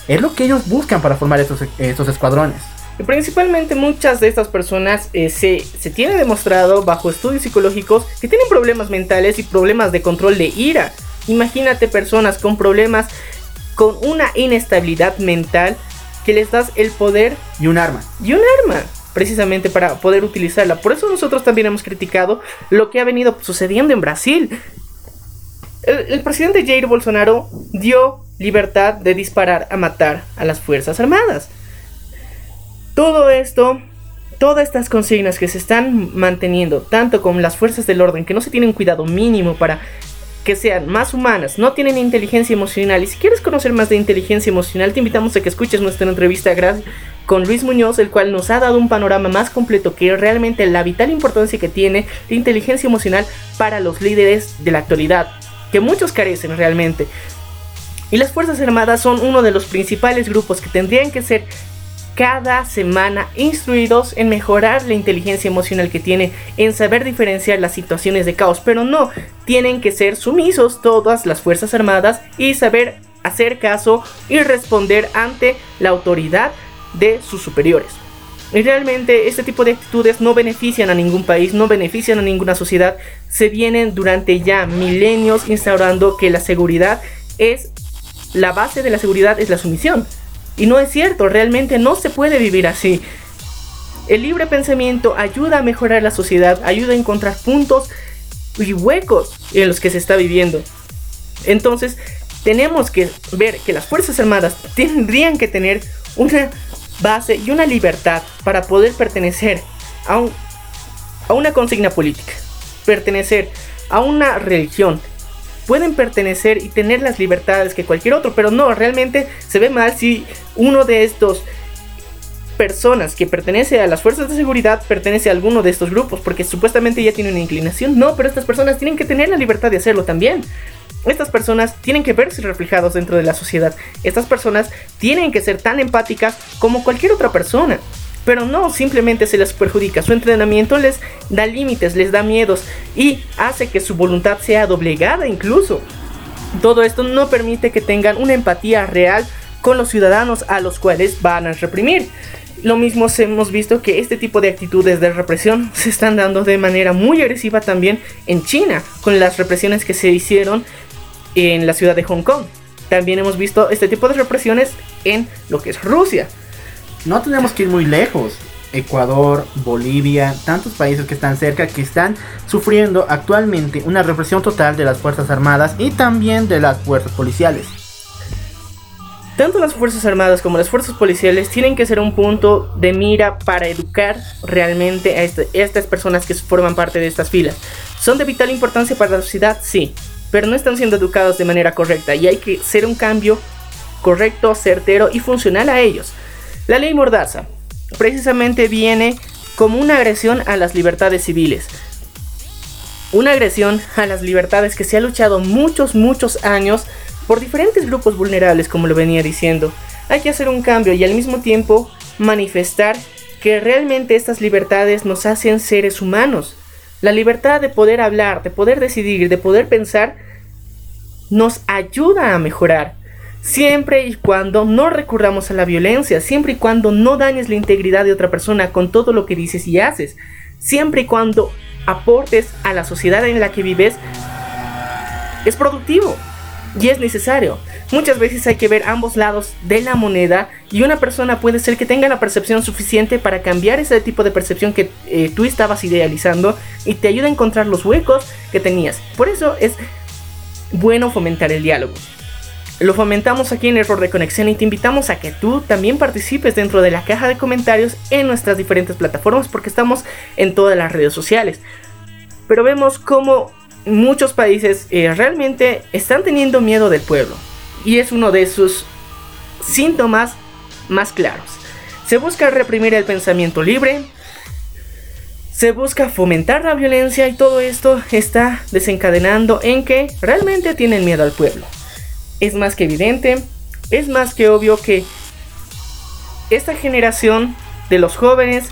Es lo que ellos buscan para formar estos, estos escuadrones. Principalmente muchas de estas personas eh, se, se tiene demostrado bajo estudios psicológicos que tienen problemas mentales y problemas de control de ira. Imagínate personas con problemas, con una inestabilidad mental que les das el poder y un arma. Y un arma precisamente para poder utilizarla. Por eso nosotros también hemos criticado lo que ha venido sucediendo en Brasil. El, presidente Jair Bolsonaro dio libertad de disparar a matar a las Fuerzas Armadas. Todo esto, todas estas consignas que se están manteniendo, tanto con las fuerzas del orden, que no se tienen cuidado mínimo para que sean más humanas, no tienen inteligencia emocional. Y si quieres conocer más de inteligencia emocional, te invitamos a que escuches nuestra entrevista con Luis Muñoz, el cual nos ha dado un panorama más completo que realmente la vital importancia que tiene la inteligencia emocional para los líderes de la actualidad que muchos carecen realmente. Y las Fuerzas Armadas son uno de los principales grupos que tendrían que ser cada semana instruidos en mejorar la inteligencia emocional que tiene, en saber diferenciar las situaciones de caos, pero no, tienen que ser sumisos todas las Fuerzas Armadas y saber hacer caso y responder ante la autoridad de sus superiores. Y realmente este tipo de actitudes no benefician a ningún país, no benefician a ninguna sociedad. Se vienen durante ya milenios instaurando que la seguridad es la base de la seguridad es la sumisión. Y no es cierto, realmente no se puede vivir así. El libre pensamiento ayuda a mejorar la sociedad, ayuda a encontrar puntos y huecos en los que se está viviendo. Entonces, tenemos que ver que las Fuerzas Armadas tendrían que tener una base y una libertad para poder pertenecer a, a una consigna política, pertenecer a una religión, pueden pertenecer y tener las libertades que cualquier otro, pero no, realmente se ve mal si uno de estos personas que pertenece a las fuerzas de seguridad pertenece a alguno de estos grupos, porque supuestamente ya tiene una inclinación. No, pero estas personas tienen que tener la libertad de hacerlo también. Estas personas tienen que verse reflejados dentro de la sociedad. Estas personas tienen que ser tan empáticas como cualquier otra persona. Pero no simplemente se les perjudica. Su entrenamiento les da límites, les da miedos y hace que su voluntad sea doblegada incluso. Todo esto no permite que tengan una empatía real con los ciudadanos a los cuales van a reprimir. Lo mismo hemos visto que este tipo de actitudes de represión se están dando de manera muy agresiva también en China, con las represiones que se hicieron en la ciudad de Hong Kong. También hemos visto este tipo de represiones en lo que es Rusia. No tenemos que ir muy lejos. Ecuador, Bolivia, tantos países que están cerca que están sufriendo actualmente una represión total de las Fuerzas Armadas y también de las fuerzas policiales. Tanto las Fuerzas Armadas como las Fuerzas Policiales tienen que ser un punto de mira para educar realmente a, este, estas personas que forman parte de estas filas. ¿Son de vital importancia para la sociedad? Sí, pero no están siendo educados de manera correcta y hay que hacer un cambio correcto, certero y funcional a ellos. La ley Mordaza precisamente viene como una agresión a las libertades civiles. Una agresión a las libertades que se ha luchado muchos, muchos años por diferentes grupos vulnerables, como lo venía diciendo. Hay que hacer un cambio y al mismo tiempo manifestar que realmente estas libertades nos hacen seres humanos. La libertad de poder hablar, de poder decidir, de poder pensar, nos ayuda a mejorar. Siempre y cuando no recurramos a la violencia, siempre y cuando no dañes la integridad de otra persona con todo lo que dices y haces, siempre y cuando aportes a la sociedad en la que vives, es productivo y es necesario. Muchas veces hay que ver ambos lados de la moneda y una persona puede ser que tenga la percepción suficiente para cambiar ese tipo de percepción que eh, tú estabas idealizando y te ayuda a encontrar los huecos que tenías. Por eso es bueno fomentar el diálogo. Lo fomentamos aquí en Error de Conexión y te invitamos a que tú también participes dentro de la caja de comentarios en nuestras diferentes plataformas porque estamos en todas las redes sociales. Pero vemos cómo muchos países eh, realmente están teniendo miedo del pueblo. Y es uno de sus síntomas más claros. Se busca reprimir el pensamiento libre. Se busca fomentar la violencia y todo esto está desencadenando en que realmente tienen miedo al pueblo. Es más que evidente, es más que obvio que esta generación de los jóvenes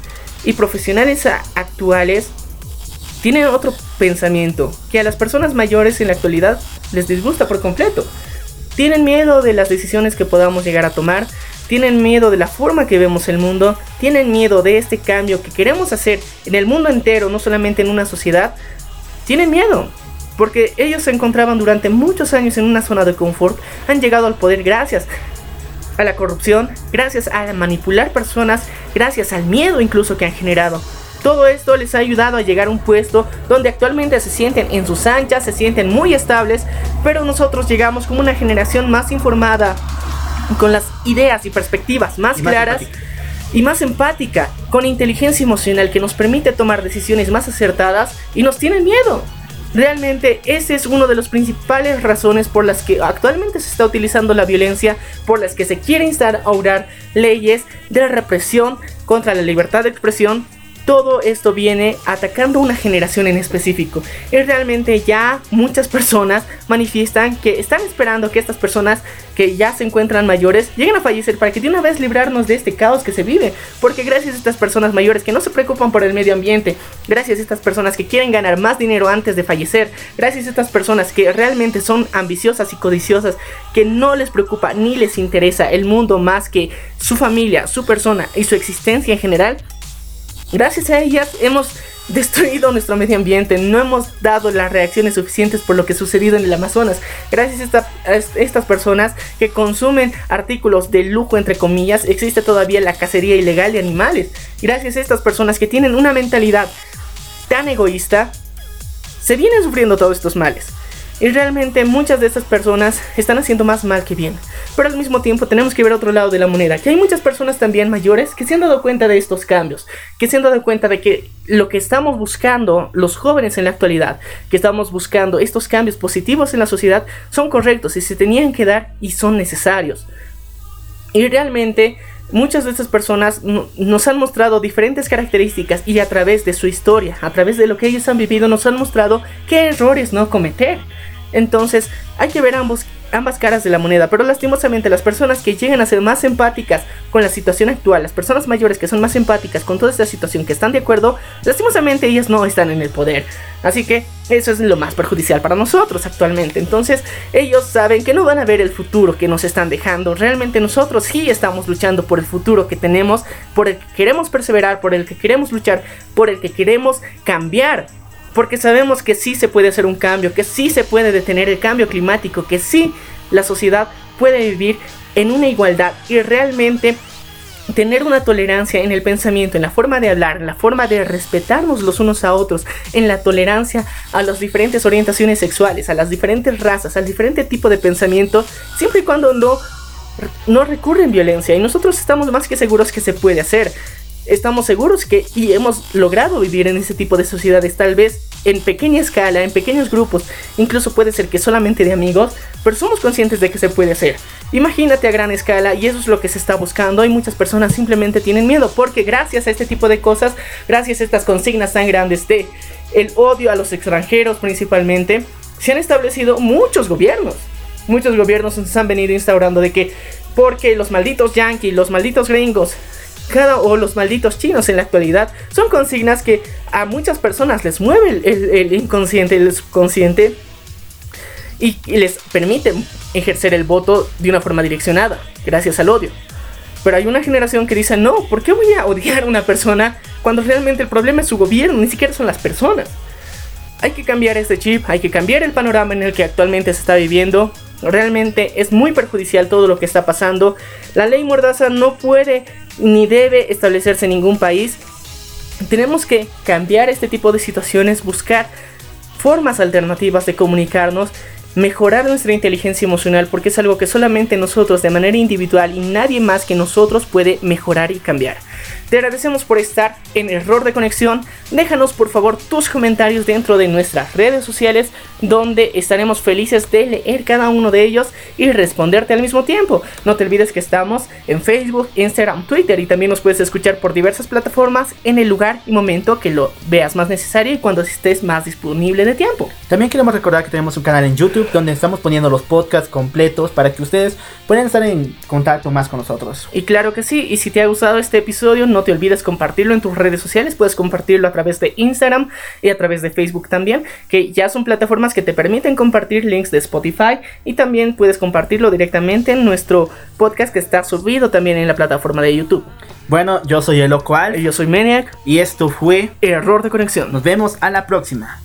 y profesionales actuales tienen otro pensamiento que a las personas mayores en la actualidad les disgusta por completo. Tienen miedo de las decisiones que podamos llegar a tomar, tienen miedo de la forma que vemos el mundo, tienen miedo de este cambio que queremos hacer en el mundo entero, no solamente en una sociedad. Tienen miedo, porque ellos se encontraban durante muchos años en una zona de confort, han llegado al poder gracias a la corrupción, gracias a manipular personas, gracias al miedo incluso que han generado. Todo esto les ha ayudado a llegar a un puesto donde actualmente se sienten en sus anchas, se sienten muy estables, pero nosotros llegamos como una generación más informada, con las ideas y perspectivas más, claras y más empática, con inteligencia emocional que nos permite tomar decisiones más acertadas y nos tienen miedo. Realmente ese es uno de las principales razones por las que actualmente se está utilizando la violencia, por las que se quiere instaurar leyes de represión contra la libertad de expresión todo esto viene atacando una generación en específico. Y realmente ya muchas personas manifiestan que están esperando que estas personas que ya se encuentran mayores lleguen a fallecer para que de una vez librarnos de este caos que se vive. Porque gracias a estas personas mayores que no se preocupan por el medio ambiente, gracias a estas personas que quieren ganar más dinero antes de fallecer, gracias a estas personas que realmente son ambiciosas y codiciosas, que no les preocupa ni les interesa el mundo más que su familia, su persona y su existencia en general, Gracias a ellas hemos destruido nuestro medio ambiente, no hemos dado las reacciones suficientes por lo que sucedido en el Amazonas. Gracias a, estas personas que consumen artículos de lujo, entre comillas, existe todavía la cacería ilegal de animales. Gracias a estas personas que tienen una mentalidad tan egoísta, se vienen sufriendo todos estos males. Y realmente muchas de estas personas están haciendo más mal que bien. Pero al mismo tiempo tenemos que ver otro lado de la moneda, que hay muchas personas también mayores que se han dado cuenta de estos cambios, que se han dado cuenta de que lo que estamos buscando los jóvenes en la actualidad, que estamos buscando estos cambios positivos en la sociedad, son correctos y se tenían que dar y son necesarios. Y realmente muchas de estas personas nos han mostrado diferentes características y a través de su historia, a través de lo que ellos han vivido, nos han mostrado qué errores no cometer. Entonces hay que ver ambos ambas caras de la moneda, pero lastimosamente las personas que llegan a ser más empáticas con la situación actual, las personas mayores que son más empáticas con toda esta situación, que están de acuerdo, lastimosamente ellas no están en el poder. Así que eso es lo más perjudicial para nosotros actualmente. Entonces ellos saben que no van a ver el futuro que nos están dejando. Realmente nosotros sí estamos luchando por el futuro que tenemos, por el que queremos perseverar, por el que queremos luchar, por el que queremos cambiar porque sabemos que sí se puede hacer un cambio, que sí se puede detener el cambio climático, que sí la sociedad puede vivir en una igualdad y realmente tener una tolerancia en el pensamiento, en la forma de hablar, en la forma de respetarnos los unos a otros, en la tolerancia a las diferentes orientaciones sexuales, a las diferentes razas, al diferente tipo de pensamiento, siempre y cuando no, no recurren violencia. Y nosotros estamos más que seguros que se puede hacer estamos seguros que y hemos logrado vivir en ese tipo de sociedades, tal vez en pequeña escala, en pequeños grupos, incluso puede ser que solamente de amigos, pero somos conscientes de que se puede hacer. Imagínate a gran escala y eso es lo que se está buscando y muchas personas simplemente tienen miedo porque gracias a este tipo de cosas, gracias a estas consignas tan grandes de el odio a los extranjeros principalmente, se han establecido muchos gobiernos. Muchos gobiernos nos han venido instaurando de que porque los malditos yankees, los malditos gringos cada o los malditos chinos en la actualidad son consignas que a muchas personas les mueve el, inconsciente, el subconsciente y, les permiten ejercer el voto de una forma direccionada, gracias al odio. Pero hay una generación que dice, no, ¿por qué voy a odiar a una persona cuando realmente el problema es su gobierno, ni siquiera son las personas? Hay que cambiar este chip, hay que cambiar el panorama en el que actualmente se está viviendo. Realmente es muy perjudicial todo lo que está pasando. La ley Mordaza no puede ni debe establecerse en ningún país. Tenemos que cambiar este tipo de situaciones, buscar formas alternativas de comunicarnos, mejorar nuestra inteligencia emocional porque es algo que solamente nosotros de manera individual y nadie más que nosotros puede mejorar y cambiar. Te agradecemos por estar en Error de Conexión. Déjanos por favor tus comentarios dentro de nuestras redes sociales donde estaremos felices de leer cada uno de ellos y responderte al mismo tiempo. No te olvides que estamos en Facebook, Instagram, Twitter y también nos puedes escuchar por diversas plataformas en el lugar y momento que lo veas más necesario y cuando estés más disponible de tiempo. También queremos recordar que tenemos un canal en YouTube donde estamos poniendo los podcasts completos para que ustedes puedan estar en contacto más con nosotros. Y claro que sí, y si te ha gustado este episodio, no te olvides compartirlo en tus redes sociales. Puedes compartirlo a través de Instagram y a través de Facebook también, que ya son plataformas que te permiten compartir links de Spotify y también puedes compartirlo directamente en nuestro podcast que está subido también en la plataforma de YouTube. Bueno, yo soy el Cual. Y yo soy Maniac. Y esto fue Error de Conexión. Nos vemos a la próxima.